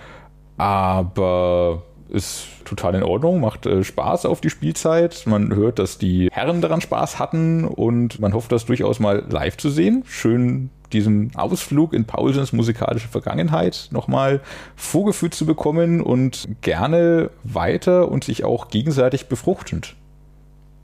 aber ist total in Ordnung, macht äh, Spaß auf die Spielzeit. Man hört, dass die Herren daran Spaß hatten und man hofft, das durchaus mal live zu sehen. Schön diesen Ausflug in Paulsens musikalische Vergangenheit nochmal vorgeführt zu bekommen und gerne weiter und sich auch gegenseitig befruchtend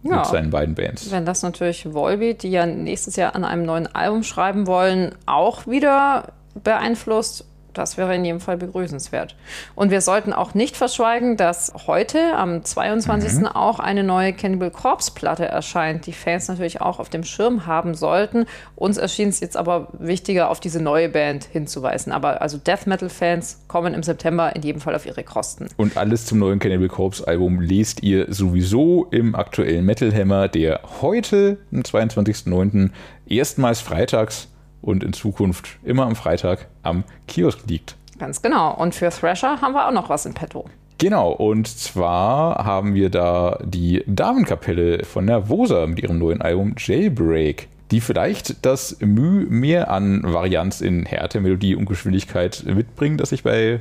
Ja. mit seinen beiden Bands. Wenn das natürlich Volbeat, die ja nächstes Jahr an einem neuen Album schreiben wollen, auch wieder beeinflusst, das wäre in jedem Fall begrüßenswert. Und wir sollten auch nicht verschweigen, dass heute am 22. Mhm. auch eine neue Cannibal Corpse Platte erscheint, die Fans natürlich auch auf dem Schirm haben sollten. Uns erschien es jetzt aber wichtiger, auf diese neue Band hinzuweisen. Aber also Death Metal Fans kommen im September in jedem Fall auf ihre Kosten. Und alles zum neuen Cannibal Corpse Album lest ihr sowieso im aktuellen Metal Hammer, der heute, am 22.09., erstmals freitags und in Zukunft immer am Freitag am Kiosk liegt. Ganz genau. Und für Thrasher haben wir auch noch was in petto. Genau, und zwar haben wir da die Damenkapelle von Nervosa mit ihrem neuen Album Jailbreak, die vielleicht das Mühe mehr an Varianz in Härte, Melodie und Geschwindigkeit mitbringen, das ich bei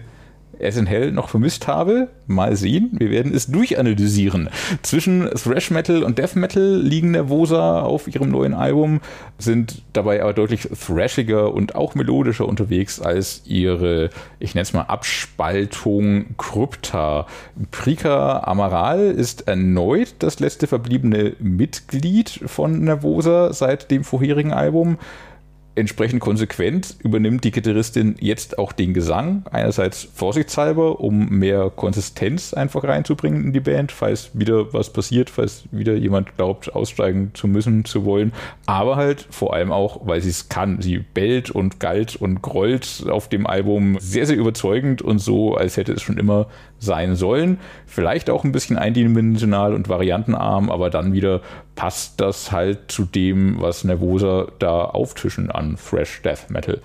SN Hell noch vermisst habe. Mal sehen, wir werden es durchanalysieren. Zwischen Thrash Metal und Death Metal liegen Nervosa auf ihrem neuen Album, sind dabei aber deutlich thrashiger und auch melodischer unterwegs als ihre, ich nenne es mal Abspaltung Krypta. Prika Amaral ist erneut das letzte verbliebene Mitglied von Nervosa seit dem vorherigen Album Entsprechend konsequent übernimmt die Gitarristin jetzt auch den Gesang. Einerseits vorsichtshalber, um mehr Konsistenz einfach reinzubringen in die Band, falls wieder was passiert, falls wieder jemand glaubt, aussteigen zu müssen, zu wollen. Aber halt vor allem auch, weil sie es kann. Sie bellt und galt und grollt auf dem Album sehr, sehr überzeugend und so, als hätte es schon immer sein sollen. Vielleicht auch ein bisschen eindimensional und variantenarm, aber dann wieder passt das halt zu dem, was Nervosa da auftischen an Fresh Death Metal.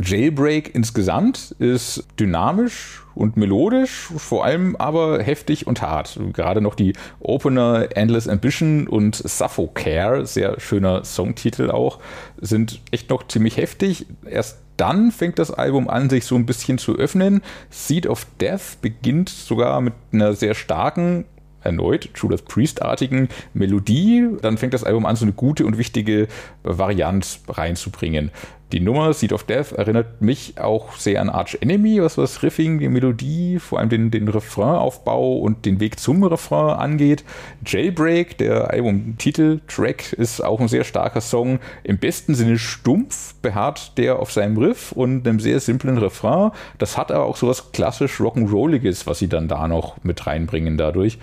Jailbreak insgesamt ist dynamisch und melodisch, vor allem aber heftig und hart. Gerade noch die Opener Endless Ambition und Suffocare, sehr schöner Songtitel auch, sind echt noch ziemlich heftig. Erst dann fängt das Album an, sich so ein bisschen zu öffnen. Seed of Death beginnt sogar mit einer sehr starken erneut Judas Priest-artigen Melodie. Dann fängt das Album an, so eine gute und wichtige Variante reinzubringen. Die Nummer Seed of Death erinnert mich auch sehr an Arch Enemy, was das Riffing, die Melodie, vor allem den, den Refrainaufbau und den Weg zum Refrain angeht. Jailbreak, der Albumtitel-Track, ist auch ein sehr starker Song. Im besten Sinne stumpf beharrt der auf seinem Riff und einem sehr simplen Refrain. Das hat aber auch so was klassisch Rock'n'Rolliges, was sie dann da noch mit reinbringen dadurch.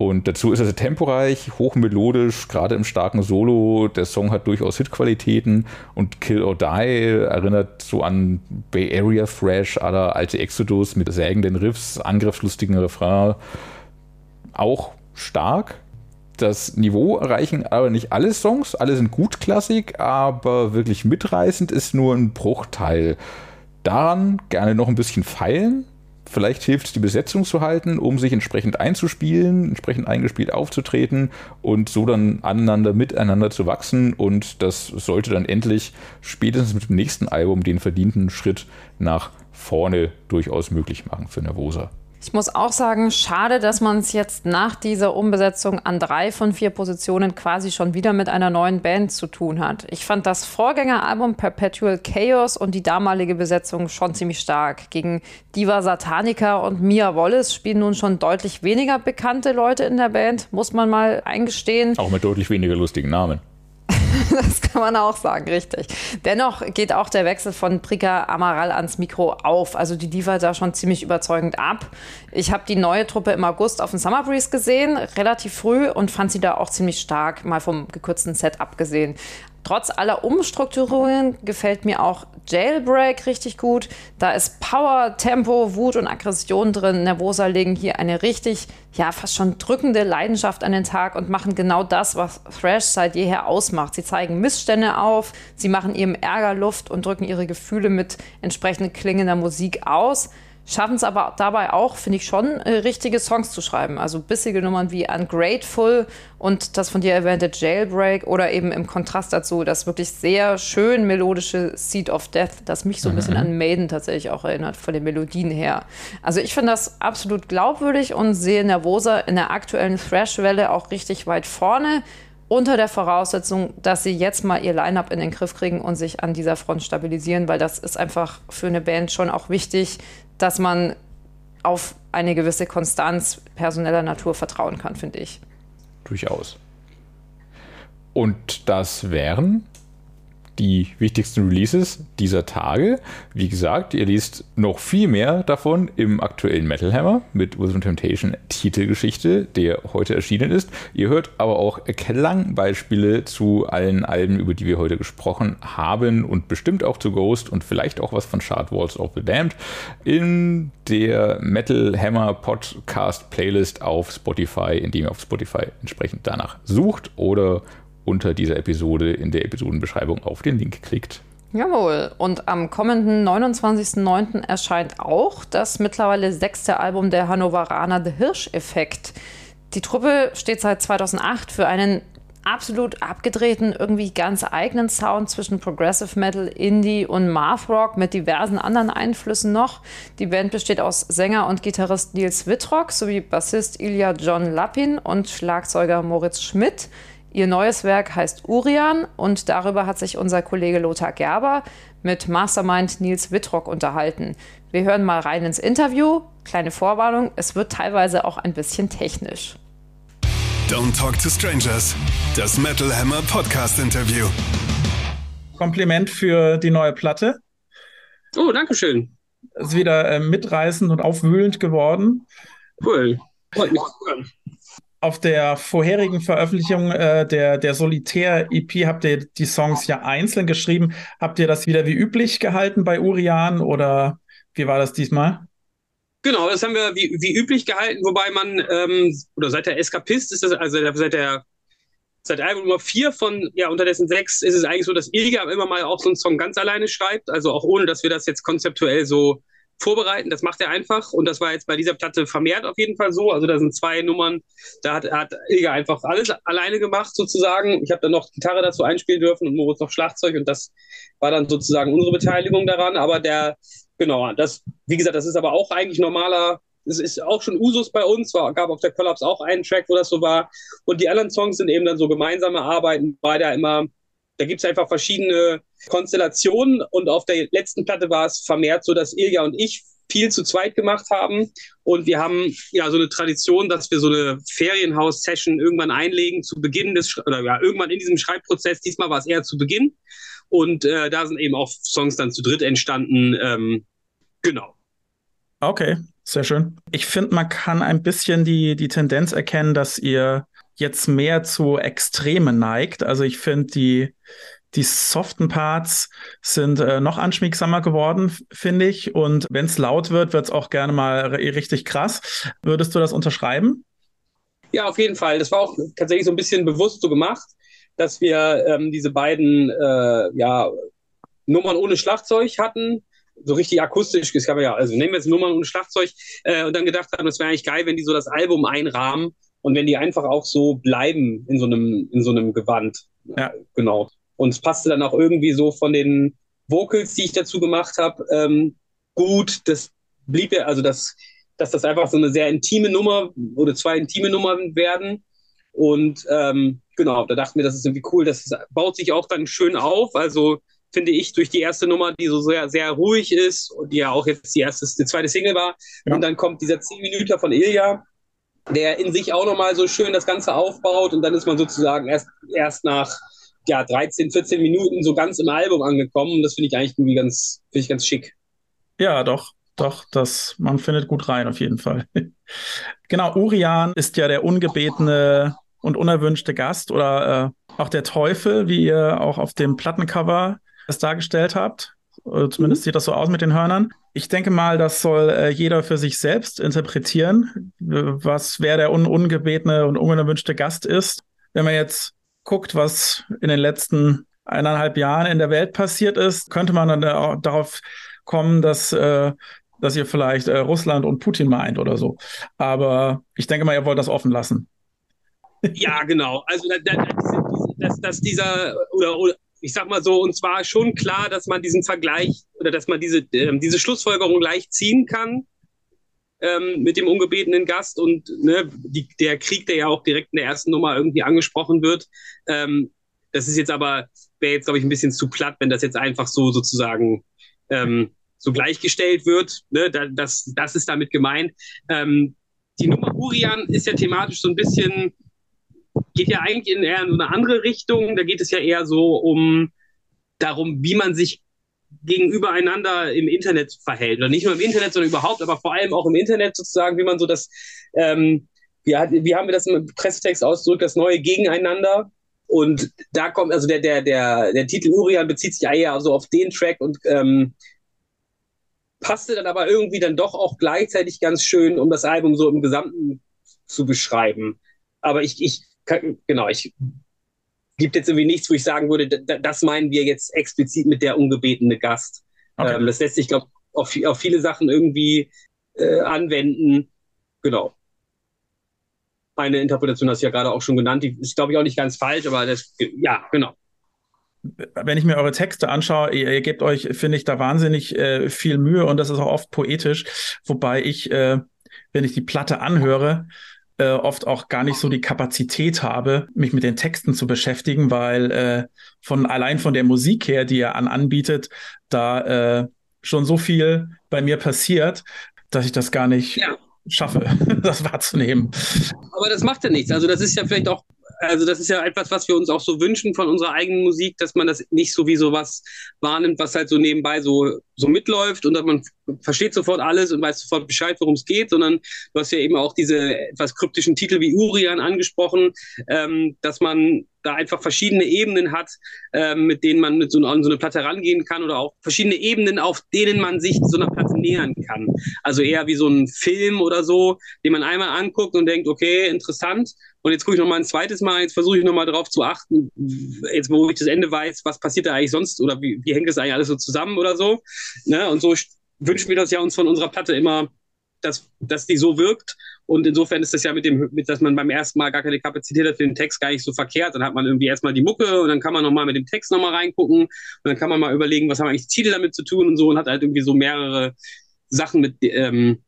Und dazu ist er temporeich, hochmelodisch, gerade im starken Solo. Der Song hat durchaus Hitqualitäten und Kill or Die erinnert so an Bay Area Thrash aller alte Exodus mit sägenden Riffs, angriffslustigen Refrain. Auch stark. Das Niveau erreichen aber nicht alle Songs. Alle sind gut Klassik, aber wirklich mitreißend ist nur ein Bruchteil. Daran gerne noch ein bisschen feilen Vielleicht hilft es, die Besetzung zu halten, um sich entsprechend einzuspielen, entsprechend eingespielt aufzutreten und so dann aneinander, miteinander zu wachsen. Und das sollte dann endlich spätestens mit dem nächsten Album den verdienten Schritt nach vorne durchaus möglich machen für Nervosa. Ich muss auch sagen, schade, dass man es jetzt nach dieser Umbesetzung an drei von vier Positionen quasi schon wieder mit einer neuen Band zu tun hat. Ich fand das Vorgängeralbum Perpetual Chaos und die damalige Besetzung schon ziemlich stark. Gegen Diva Satanica und Mia Wallace spielen nun schon deutlich weniger bekannte Leute in der Band, muss man mal eingestehen. Auch mit deutlich weniger lustigen Namen. (laughs) das kann man auch sagen, richtig. Dennoch geht auch der Wechsel von Prika Amaral ans Mikro auf. Also die liefert da schon ziemlich überzeugend ab. Ich habe die neue Truppe im August auf dem Summer Breeze gesehen, relativ früh und fand sie da auch ziemlich stark, mal vom gekürzten Set abgesehen. Trotz aller Umstrukturierungen gefällt mir auch Jailbreak richtig gut. Da ist Power, Tempo, Wut und Aggression drin. Nervosa legen hier eine richtig, ja, fast schon drückende Leidenschaft an den Tag und machen genau das, was Thrash seit jeher ausmacht. Sie zeigen Missstände auf, sie machen ihrem Ärger Luft und drücken ihre Gefühle mit entsprechend klingender Musik aus schaffen es aber dabei auch, finde ich schon, äh, richtige Songs zu schreiben. Also bissige Nummern wie Ungrateful und das von dir erwähnte Jailbreak oder eben im Kontrast dazu das wirklich sehr schön melodische Seed of Death, das mich so ein bisschen mhm. an Maiden tatsächlich auch erinnert, von den Melodien her. Also ich finde das absolut glaubwürdig und sehe Nervosa in der aktuellen Thrash-Welle auch richtig weit vorne unter der Voraussetzung, dass sie jetzt mal ihr Line-up in den Griff kriegen und sich an dieser Front stabilisieren, weil das ist einfach für eine Band schon auch wichtig, dass man auf eine gewisse Konstanz personeller Natur vertrauen kann, finde ich. Durchaus. Und das wären die wichtigsten Releases dieser Tage. Wie gesagt, ihr liest noch viel mehr davon im aktuellen Metal Hammer mit Wisdom Temptation Titelgeschichte, der heute erschienen ist. Ihr hört aber auch Klangbeispiele zu allen Alben, über die wir heute gesprochen haben und bestimmt auch zu Ghost und vielleicht auch was von Shard Walls of the Damned in der Metal Hammer Podcast Playlist auf Spotify, indem ihr auf Spotify entsprechend danach sucht oder unter dieser Episode in der Episodenbeschreibung auf den Link klickt. Jawohl. Und am kommenden 29.09. erscheint auch das mittlerweile sechste Album der Hannoveraner The Hirsch-Effekt. Die Truppe steht seit 2008 für einen absolut abgedrehten, irgendwie ganz eigenen Sound zwischen Progressive Metal, Indie und Math Rock mit diversen anderen Einflüssen noch. Die Band besteht aus Sänger und Gitarrist Nils Wittrock sowie Bassist Ilya John Lappin und Schlagzeuger Moritz Schmidt. Ihr neues Werk heißt Urian und darüber hat sich unser Kollege Lothar Gerber mit Mastermind Nils Wittrock unterhalten. Wir hören mal rein ins Interview. Kleine Vorwarnung, es wird teilweise auch ein bisschen technisch. Don't Talk to Strangers, das Metal Hammer Podcast Interview. Kompliment für die neue Platte. Oh, danke schön. Ist wieder äh, mitreißend und aufwühlend geworden. Cool. Freut mich zu hören. Auf der vorherigen Veröffentlichung äh, der, der Solitär-EP habt ihr die Songs ja einzeln geschrieben. Habt ihr das wieder wie üblich gehalten bei Urian oder wie war das diesmal? Genau, das haben wir wie, wie üblich gehalten, wobei man, ähm, oder seit der Eskapist ist das, also seit der seit Album Nummer vier von, ja, unterdessen sechs ist es eigentlich so, dass Ilga immer mal auch so einen Song ganz alleine schreibt, also auch ohne, dass wir das jetzt konzeptuell so vorbereiten. Das macht er einfach und das war jetzt bei dieser Platte vermehrt auf jeden Fall so. Also da sind zwei Nummern, da hat, hat Ilga einfach alles alleine gemacht sozusagen. Ich habe dann noch Gitarre dazu einspielen dürfen und Moritz noch Schlagzeug und das war dann sozusagen unsere Beteiligung daran. Aber der, genau, das, wie gesagt, das ist aber auch eigentlich normaler es ist auch schon Usus bei uns, war, gab auf der Collapse auch einen Track, wo das so war. Und die anderen Songs sind eben dann so gemeinsame Arbeiten, weil da immer, da gibt es einfach verschiedene Konstellationen. Und auf der letzten Platte war es vermehrt so, dass Ilja und ich viel zu zweit gemacht haben. Und wir haben ja so eine Tradition, dass wir so eine Ferienhaus-Session irgendwann einlegen zu Beginn des, oder ja, irgendwann in diesem Schreibprozess. Diesmal war es eher zu Beginn. Und äh, da sind eben auch Songs dann zu dritt entstanden. Ähm, genau. Okay, sehr schön. Ich finde, man kann ein bisschen die, die Tendenz erkennen, dass ihr jetzt mehr zu Extremen neigt. Also ich finde, die, die soften Parts sind äh, noch anschmiegsamer geworden, finde ich. Und wenn es laut wird, wird es auch gerne mal richtig krass. Würdest du das unterschreiben? Ja, auf jeden Fall. Das war auch tatsächlich so ein bisschen bewusst so gemacht, dass wir ähm, diese beiden äh, ja, Nummern ohne Schlagzeug hatten so richtig akustisch, es gab ja, also nehmen wir jetzt Nummern und Schlagzeug äh, und dann gedacht haben, es wäre eigentlich geil, wenn die so das Album einrahmen und wenn die einfach auch so bleiben in so einem, in so einem Gewand. Ja. Genau. Und es passte dann auch irgendwie so von den Vocals, die ich dazu gemacht habe, ähm, gut. Das blieb ja, also das, dass das einfach so eine sehr intime Nummer oder zwei intime Nummern werden. Und ähm, genau, da dachten wir, das ist irgendwie cool. Das baut sich auch dann schön auf. Also finde ich, durch die erste Nummer, die so sehr, sehr ruhig ist und die ja auch jetzt die erste, die zweite Single war. Ja. Und dann kommt dieser 10 Minuten von Ilja, der in sich auch nochmal so schön das Ganze aufbaut und dann ist man sozusagen erst, erst nach ja, 13, 14 Minuten so ganz im Album angekommen. Und das finde ich eigentlich irgendwie ganz, finde ich ganz schick. Ja, doch, doch, das, man findet gut rein auf jeden Fall. (laughs) genau, Urian ist ja der ungebetene und unerwünschte Gast oder äh, auch der Teufel, wie ihr auch auf dem Plattencover es dargestellt habt. Zumindest mhm. sieht das so aus mit den Hörnern. Ich denke mal, das soll äh, jeder für sich selbst interpretieren, was wer der un ungebetene und unerwünschte Gast ist. Wenn man jetzt guckt, was in den letzten eineinhalb Jahren in der Welt passiert ist, könnte man dann auch darauf kommen, dass, äh, dass ihr vielleicht äh, Russland und Putin meint oder so. Aber ich denke mal, ihr wollt das offen lassen. Ja, genau. Also, dass, dass dieser oder, oder ich sag mal so, uns war schon klar, dass man diesen Vergleich oder dass man diese, äh, diese Schlussfolgerung leicht ziehen kann ähm, mit dem ungebetenen Gast und ne, die, der Krieg, der ja auch direkt in der ersten Nummer irgendwie angesprochen wird. Ähm, das ist jetzt aber, wäre jetzt, glaube ich, ein bisschen zu platt, wenn das jetzt einfach so sozusagen ähm, so gleichgestellt wird. Ne? Das, das ist damit gemeint. Ähm, die Nummer Urian ist ja thematisch so ein bisschen geht ja eigentlich in eher in eine andere Richtung. Da geht es ja eher so um darum, wie man sich gegenüber einander im Internet verhält. Oder nicht nur im Internet, sondern überhaupt, aber vor allem auch im Internet sozusagen, wie man so das, ähm, wie, wie haben wir das im Pressetext ausgedrückt, das neue Gegeneinander. Und da kommt, also der, der, der, der Titel Urian bezieht sich ja eher so auf den Track und ähm, passte dann aber irgendwie dann doch auch gleichzeitig ganz schön, um das Album so im Gesamten zu beschreiben. Aber ich, ich genau, ich gibt jetzt irgendwie nichts, wo ich sagen würde, das meinen wir jetzt explizit mit der ungebetene Gast. Okay. Ähm, das lässt sich, glaube ich, auf, auf, viele Sachen irgendwie äh, anwenden. Genau. Meine Interpretation hast du ja gerade auch schon genannt, die ist, glaube ich, auch nicht ganz falsch, aber das, ja, genau. Wenn ich mir eure Texte anschaue, ihr, ihr gebt euch, finde ich, da wahnsinnig äh, viel Mühe und das ist auch oft poetisch, wobei ich, äh, wenn ich die Platte anhöre, äh, oft auch gar nicht so die Kapazität habe, mich mit den Texten zu beschäftigen, weil äh, von allein von der Musik her, die er an anbietet, da äh, schon so viel bei mir passiert, dass ich das gar nicht ja. schaffe, (laughs) das wahrzunehmen. Aber das macht ja nichts. Also das ist ja vielleicht auch also das ist ja etwas, was wir uns auch so wünschen von unserer eigenen Musik, dass man das nicht so wie so was wahrnimmt, was halt so nebenbei so, so mitläuft und dass man versteht sofort alles und weiß sofort Bescheid, worum es geht, sondern du hast ja eben auch diese etwas kryptischen Titel wie Urian angesprochen, ähm, dass man da einfach verschiedene Ebenen hat, ähm, mit denen man mit so, an so eine Platte rangehen kann oder auch verschiedene Ebenen, auf denen man sich so einer Platte nähern kann. Also eher wie so ein Film oder so, den man einmal anguckt und denkt, okay, interessant. Und jetzt gucke ich noch mal ein zweites Mal, jetzt versuche ich noch mal darauf zu achten, jetzt wo ich das Ende weiß, was passiert da eigentlich sonst oder wie, wie hängt das eigentlich alles so zusammen oder so. Ne? Und so wünschen wir das ja uns von unserer Platte immer, dass, dass die so wirkt. Und insofern ist das ja mit dem, mit, dass man beim ersten Mal gar keine Kapazität hat für den Text gar nicht so verkehrt. Dann hat man irgendwie erstmal die Mucke und dann kann man nochmal mit dem Text nochmal reingucken und dann kann man mal überlegen, was haben eigentlich Ziele damit zu tun und so und hat halt irgendwie so mehrere Sachen mit, ähm,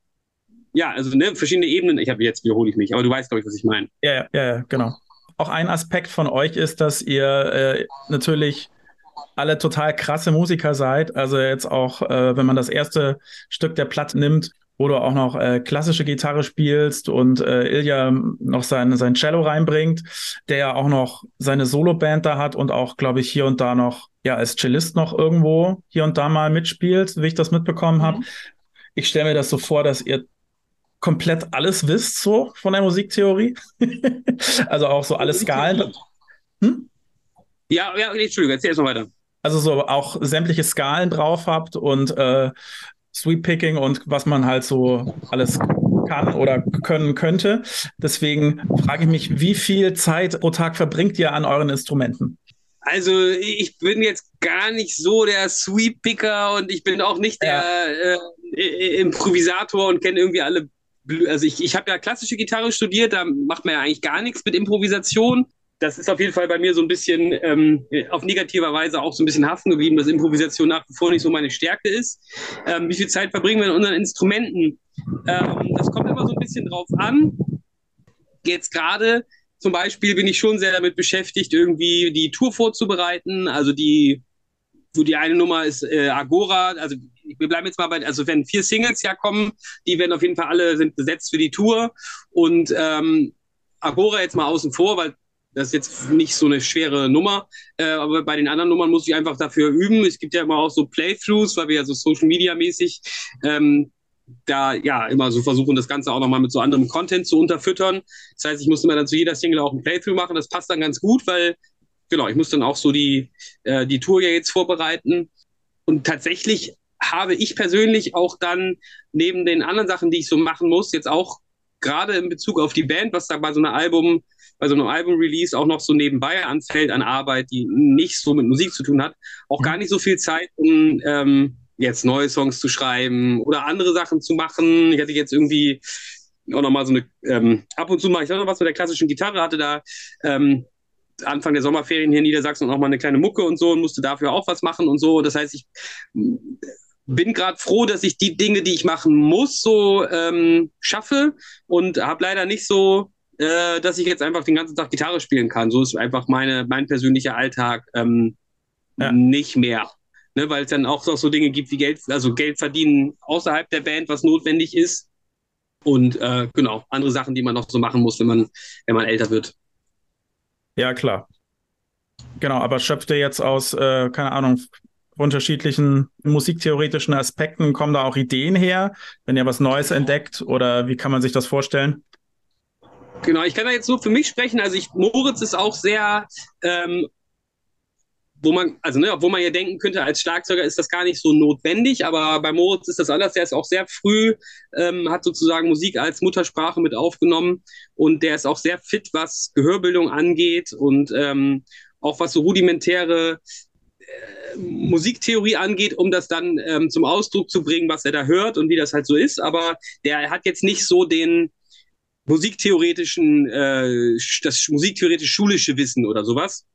ja, also ne, verschiedene Ebenen. Ich habe jetzt wiederhole ich mich, aber du weißt, glaube ich, was ich meine. Ja, ja, ja, genau. Auch ein Aspekt von euch ist, dass ihr äh, natürlich alle total krasse Musiker seid. Also jetzt auch, äh, wenn man das erste Stück der Platte nimmt, wo du auch noch äh, klassische Gitarre spielst und äh, Ilja noch sein, sein Cello reinbringt, der ja auch noch seine Soloband da hat und auch, glaube ich, hier und da noch, ja, als Cellist noch irgendwo hier und da mal mitspielt, wie ich das mitbekommen mhm. habe. Ich stelle mir das so vor, dass ihr komplett alles wisst, so von der Musiktheorie. (laughs) also auch so alle Skalen. Hm? Ja, ja, Entschuldigung, erzähl erst mal weiter. Also so auch sämtliche Skalen drauf habt und äh, Sweep Picking und was man halt so alles kann oder können könnte. Deswegen frage ich mich, wie viel Zeit pro Tag verbringt ihr an euren Instrumenten? Also ich bin jetzt gar nicht so der Sweep Picker und ich bin auch nicht der ja. äh, Improvisator und kenne irgendwie alle also ich, ich habe ja klassische Gitarre studiert, da macht man ja eigentlich gar nichts mit Improvisation das ist auf jeden Fall bei mir so ein bisschen ähm, auf negativer Weise auch so ein bisschen haften geblieben, dass Improvisation nach wie vor nicht so meine Stärke ist. Ähm, wie viel Zeit verbringen wir in unseren Instrumenten? Ähm, das kommt immer so ein bisschen drauf an. Jetzt gerade zum Beispiel bin ich schon sehr damit beschäftigt, irgendwie die Tour vorzubereiten. Also die, wo die eine Nummer ist äh, Agora, also wir bleiben jetzt mal bei, also wenn vier Singles ja kommen, die werden auf jeden Fall alle sind besetzt für die Tour und ähm, Agora jetzt mal außen vor, weil das ist jetzt nicht so eine schwere Nummer, äh, aber bei den anderen Nummern muss ich einfach dafür üben. Es gibt ja immer auch so Playthroughs, weil wir ja so Social Media mäßig ähm, da ja immer so versuchen, das Ganze auch nochmal mit so anderem Content zu unterfüttern. Das heißt, ich musste mir dann zu jeder Single auch ein Playthrough machen. Das passt dann ganz gut, weil genau, ich muss dann auch so die, äh, die Tour ja jetzt vorbereiten. Und tatsächlich habe ich persönlich auch dann neben den anderen Sachen, die ich so machen muss, jetzt auch gerade in Bezug auf die Band, was da bei so einem Album bei so einem Album-Release auch noch so nebenbei anfällt an Arbeit, die nicht so mit Musik zu tun hat, auch gar nicht so viel Zeit, um ähm, jetzt neue Songs zu schreiben oder andere Sachen zu machen. Ich hatte jetzt irgendwie auch nochmal so eine, ähm, ab und zu mache ich auch noch was mit der klassischen Gitarre, hatte da ähm, Anfang der Sommerferien hier in Niedersachsen auch mal eine kleine Mucke und so und musste dafür auch was machen und so. Das heißt, ich bin gerade froh, dass ich die Dinge, die ich machen muss, so ähm, schaffe und habe leider nicht so äh, dass ich jetzt einfach den ganzen Tag Gitarre spielen kann. So ist einfach meine, mein persönlicher Alltag ähm, ja. nicht mehr. Ne, weil es dann auch so Dinge gibt wie Geld, also Geld verdienen außerhalb der Band, was notwendig ist. Und äh, genau, andere Sachen, die man noch so machen muss, wenn man, wenn man älter wird. Ja, klar. Genau, aber schöpft ihr jetzt aus, äh, keine Ahnung, unterschiedlichen musiktheoretischen Aspekten, kommen da auch Ideen her, wenn ihr was Neues entdeckt? Oder wie kann man sich das vorstellen? Genau, ich kann da jetzt nur für mich sprechen. Also ich, Moritz ist auch sehr, ähm, wo man, also ne, obwohl man ja denken könnte, als Schlagzeuger ist das gar nicht so notwendig, aber bei Moritz ist das anders. Der ist auch sehr früh, ähm, hat sozusagen Musik als Muttersprache mit aufgenommen und der ist auch sehr fit, was Gehörbildung angeht und ähm, auch was so rudimentäre Musiktheorie angeht, um das dann ähm, zum Ausdruck zu bringen, was er da hört und wie das halt so ist. Aber der hat jetzt nicht so den, musiktheoretischen, äh, das musiktheoretisch schulische Wissen oder sowas.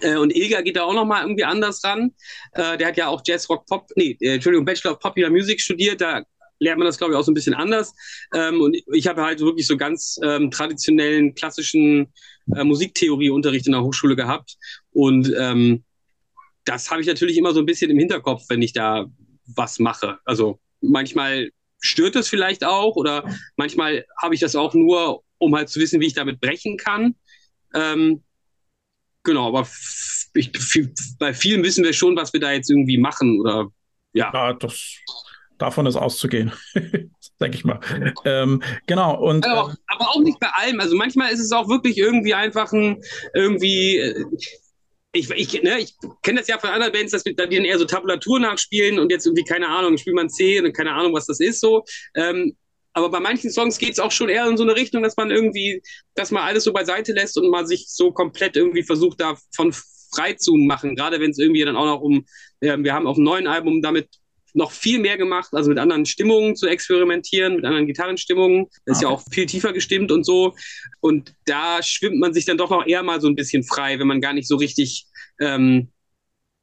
Äh, und Ilga geht da auch nochmal irgendwie anders ran. Äh, der hat ja auch Jazz, Rock, Pop, nee, äh, Entschuldigung, Bachelor of Popular Music studiert. Da lernt man das, glaube ich, auch so ein bisschen anders. Ähm, und ich habe halt wirklich so ganz ähm, traditionellen, klassischen äh, Musiktheorieunterricht in der Hochschule gehabt. Und ähm, das habe ich natürlich immer so ein bisschen im Hinterkopf, wenn ich da was mache. Also manchmal stört es vielleicht auch oder manchmal habe ich das auch nur, um halt zu wissen, wie ich damit brechen kann. Ähm, genau, aber ich, bei vielen wissen wir schon, was wir da jetzt irgendwie machen oder ja. ja das, davon ist auszugehen. (laughs) denke ich mal. Ähm, genau. Und, aber, ähm, aber, auch nicht bei allem. Also manchmal ist es auch wirklich irgendwie einfach ein, irgendwie, äh, ich, ich, ne, ich kenne das ja von anderen Bands, dass wir dann eher so Tabulatur nachspielen und jetzt irgendwie, keine Ahnung, spielt man C und keine Ahnung, was das ist so. Ähm, aber bei manchen Songs geht es auch schon eher in so eine Richtung, dass man irgendwie, dass man alles so beiseite lässt und man sich so komplett irgendwie versucht, davon frei zu machen. Gerade wenn es irgendwie dann auch noch um, äh, wir haben auf dem neuen Album damit noch viel mehr gemacht, also mit anderen Stimmungen zu experimentieren, mit anderen Gitarrenstimmungen. Das ist ja auch viel tiefer gestimmt und so. Und da schwimmt man sich dann doch noch eher mal so ein bisschen frei, wenn man gar nicht so richtig, ähm,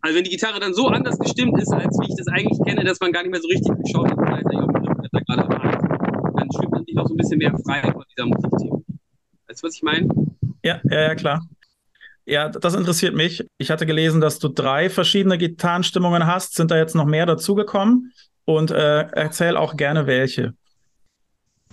also wenn die Gitarre dann so anders gestimmt ist, als wie ich das eigentlich kenne, dass man gar nicht mehr so richtig geschaut hat, da gerade dann schwimmt man sich auch so ein bisschen mehr frei von dieser Musiktheorie. Weißt du, was ich meine? Ja, ja, ja, klar. Ja, das interessiert mich. Ich hatte gelesen, dass du drei verschiedene Gitarrenstimmungen hast. Sind da jetzt noch mehr dazugekommen? Und äh, erzähl auch gerne welche.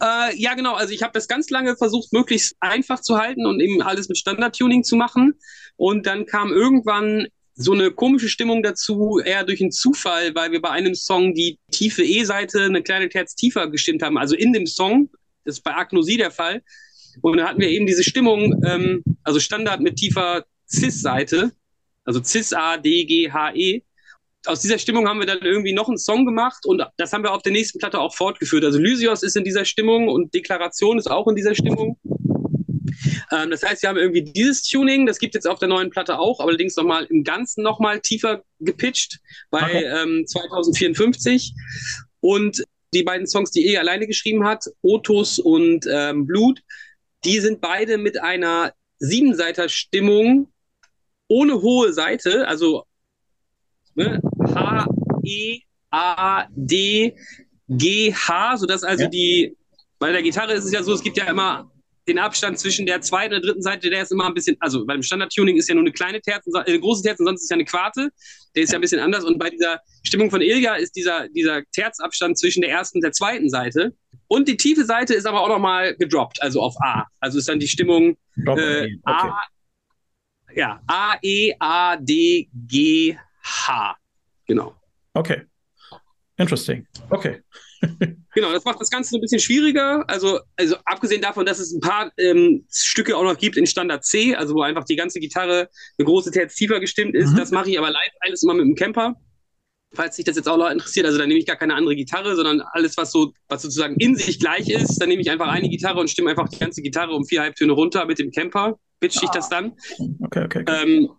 Äh, ja, genau. Also ich habe das ganz lange versucht, möglichst einfach zu halten und eben alles mit Standard-Tuning zu machen. Und dann kam irgendwann so eine komische Stimmung dazu, eher durch einen Zufall, weil wir bei einem Song die tiefe E-Seite eine kleine Terz tiefer gestimmt haben. Also in dem Song, das ist bei Agnosie der Fall. Und dann hatten wir eben diese Stimmung, ähm, also Standard mit tiefer Cis-Seite, also Cis-A, D, G, H, E. Aus dieser Stimmung haben wir dann irgendwie noch einen Song gemacht und das haben wir auf der nächsten Platte auch fortgeführt. Also Lysios ist in dieser Stimmung und Deklaration ist auch in dieser Stimmung. Ähm, das heißt, wir haben irgendwie dieses Tuning, das gibt jetzt auf der neuen Platte auch, allerdings nochmal im Ganzen nochmal tiefer gepitcht bei okay. ähm, 2054. Und die beiden Songs, die er alleine geschrieben hat, Otus und ähm, Blut, die sind beide mit einer Siebenseiter-Stimmung ohne hohe Seite, also ne, H, E, A, D, G, H, sodass also ja. die, bei der Gitarre ist es ja so, es gibt ja immer den Abstand zwischen der zweiten und der dritten Seite, der ist immer ein bisschen, also beim Standard-Tuning ist ja nur eine kleine Terzen, äh, eine große Terzen, sonst ist ja eine Quarte, der ist ja ein bisschen anders und bei dieser Stimmung von Ilja ist dieser, dieser Terzabstand zwischen der ersten und der zweiten Seite und die tiefe Seite ist aber auch nochmal gedroppt, also auf A. Also ist dann die Stimmung äh, okay. A, ja, A, E, A, D, G, H. Genau. Okay. Interesting. Okay. Genau, das macht das Ganze so ein bisschen schwieriger. Also, also abgesehen davon, dass es ein paar ähm, Stücke auch noch gibt in Standard C, also wo einfach die ganze Gitarre eine große Terz tiefer gestimmt ist. Mhm. Das mache ich aber live alles immer mit dem Camper falls sich das jetzt auch noch interessiert, also dann nehme ich gar keine andere Gitarre, sondern alles, was so, was sozusagen in sich gleich ist, dann nehme ich einfach eine Gitarre und stimme einfach die ganze Gitarre um vier Halbtöne runter mit dem Camper, pitch ich das dann. Okay, okay. okay. Ähm,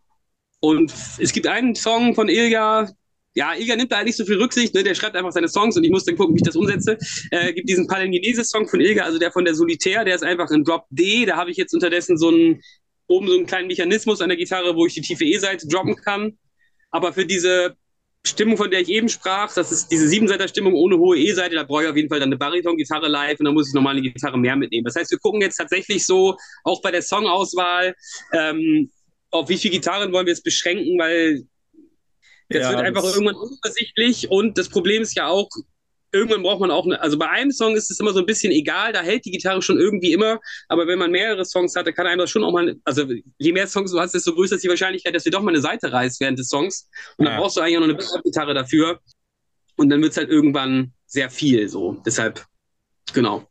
und es gibt einen Song von Ilja, ja, Ilja nimmt da halt nicht so viel Rücksicht, ne? der schreibt einfach seine Songs und ich muss dann gucken, wie ich das umsetze. Äh, gibt diesen Palingenesis-Song von Ilja, also der von der Solitär, der ist einfach in Drop D, da habe ich jetzt unterdessen so einen, oben so einen kleinen Mechanismus an der Gitarre, wo ich die tiefe E-Seite droppen kann. Aber für diese Stimmung, von der ich eben sprach, das ist diese Siebenseiter-Stimmung ohne hohe E-Seite, da brauche ich auf jeden Fall dann eine Bariton-Gitarre live und dann muss ich nochmal eine Gitarre mehr mitnehmen. Das heißt, wir gucken jetzt tatsächlich so, auch bei der Songauswahl, ähm, auf wie viele Gitarren wollen wir es beschränken, weil das ja, wird einfach irgendwann unübersichtlich und das Problem ist ja auch, irgendwann braucht man auch, eine, also bei einem Song ist es immer so ein bisschen egal, da hält die Gitarre schon irgendwie immer, aber wenn man mehrere Songs hat, dann kann einem das schon auch mal, also je mehr Songs du hast, desto größer ist die Wahrscheinlichkeit, dass du doch mal eine Seite reißt während des Songs und ja. dann brauchst du eigentlich auch noch eine Backup-Gitarre dafür und dann wird es halt irgendwann sehr viel so, deshalb, genau.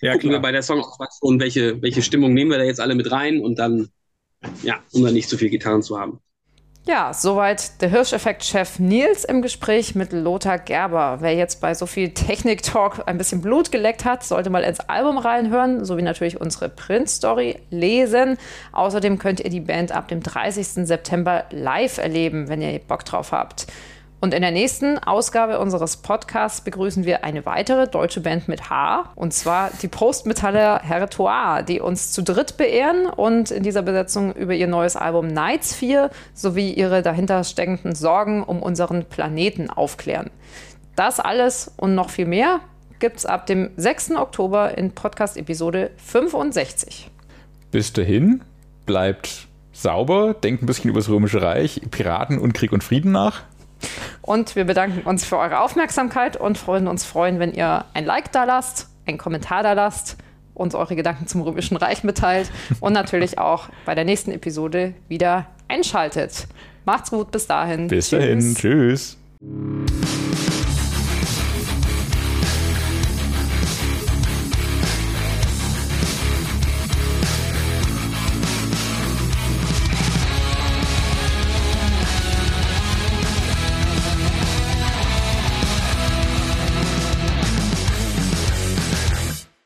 Ja, Gucken klar. wir bei der Songauswahl schon, welche, welche Stimmung nehmen wir da jetzt alle mit rein und dann, ja, um dann nicht zu viel Gitarren zu haben. Ja, soweit der Hirscheffekt-Chef Nils im Gespräch mit Lothar Gerber. Wer jetzt bei so viel Technik-Talk ein bisschen Blut geleckt hat, sollte mal ins Album reinhören, sowie natürlich unsere Print-Story lesen. Außerdem könnt ihr die Band ab dem 30. September live erleben, wenn ihr Bock drauf habt. Und in der nächsten Ausgabe unseres Podcasts begrüßen wir eine weitere deutsche Band mit H. Und zwar die Postmetaller Hertoire, die uns zu dritt beehren und in dieser Besetzung über ihr neues Album Nights 4 sowie ihre dahinter steckenden Sorgen um unseren Planeten aufklären. Das alles und noch viel mehr gibt es ab dem 6. Oktober in Podcast-Episode 65. Bis dahin bleibt sauber, denkt ein bisschen über das Römische Reich, Piraten und Krieg und Frieden nach. Und wir bedanken uns für eure Aufmerksamkeit und freuen uns freuen, wenn ihr ein Like da lasst, einen Kommentar da lasst uns eure Gedanken zum Römischen Reich mitteilt und natürlich auch bei der nächsten Episode wieder einschaltet. Macht's gut, bis dahin. Bis dahin. Tschüss.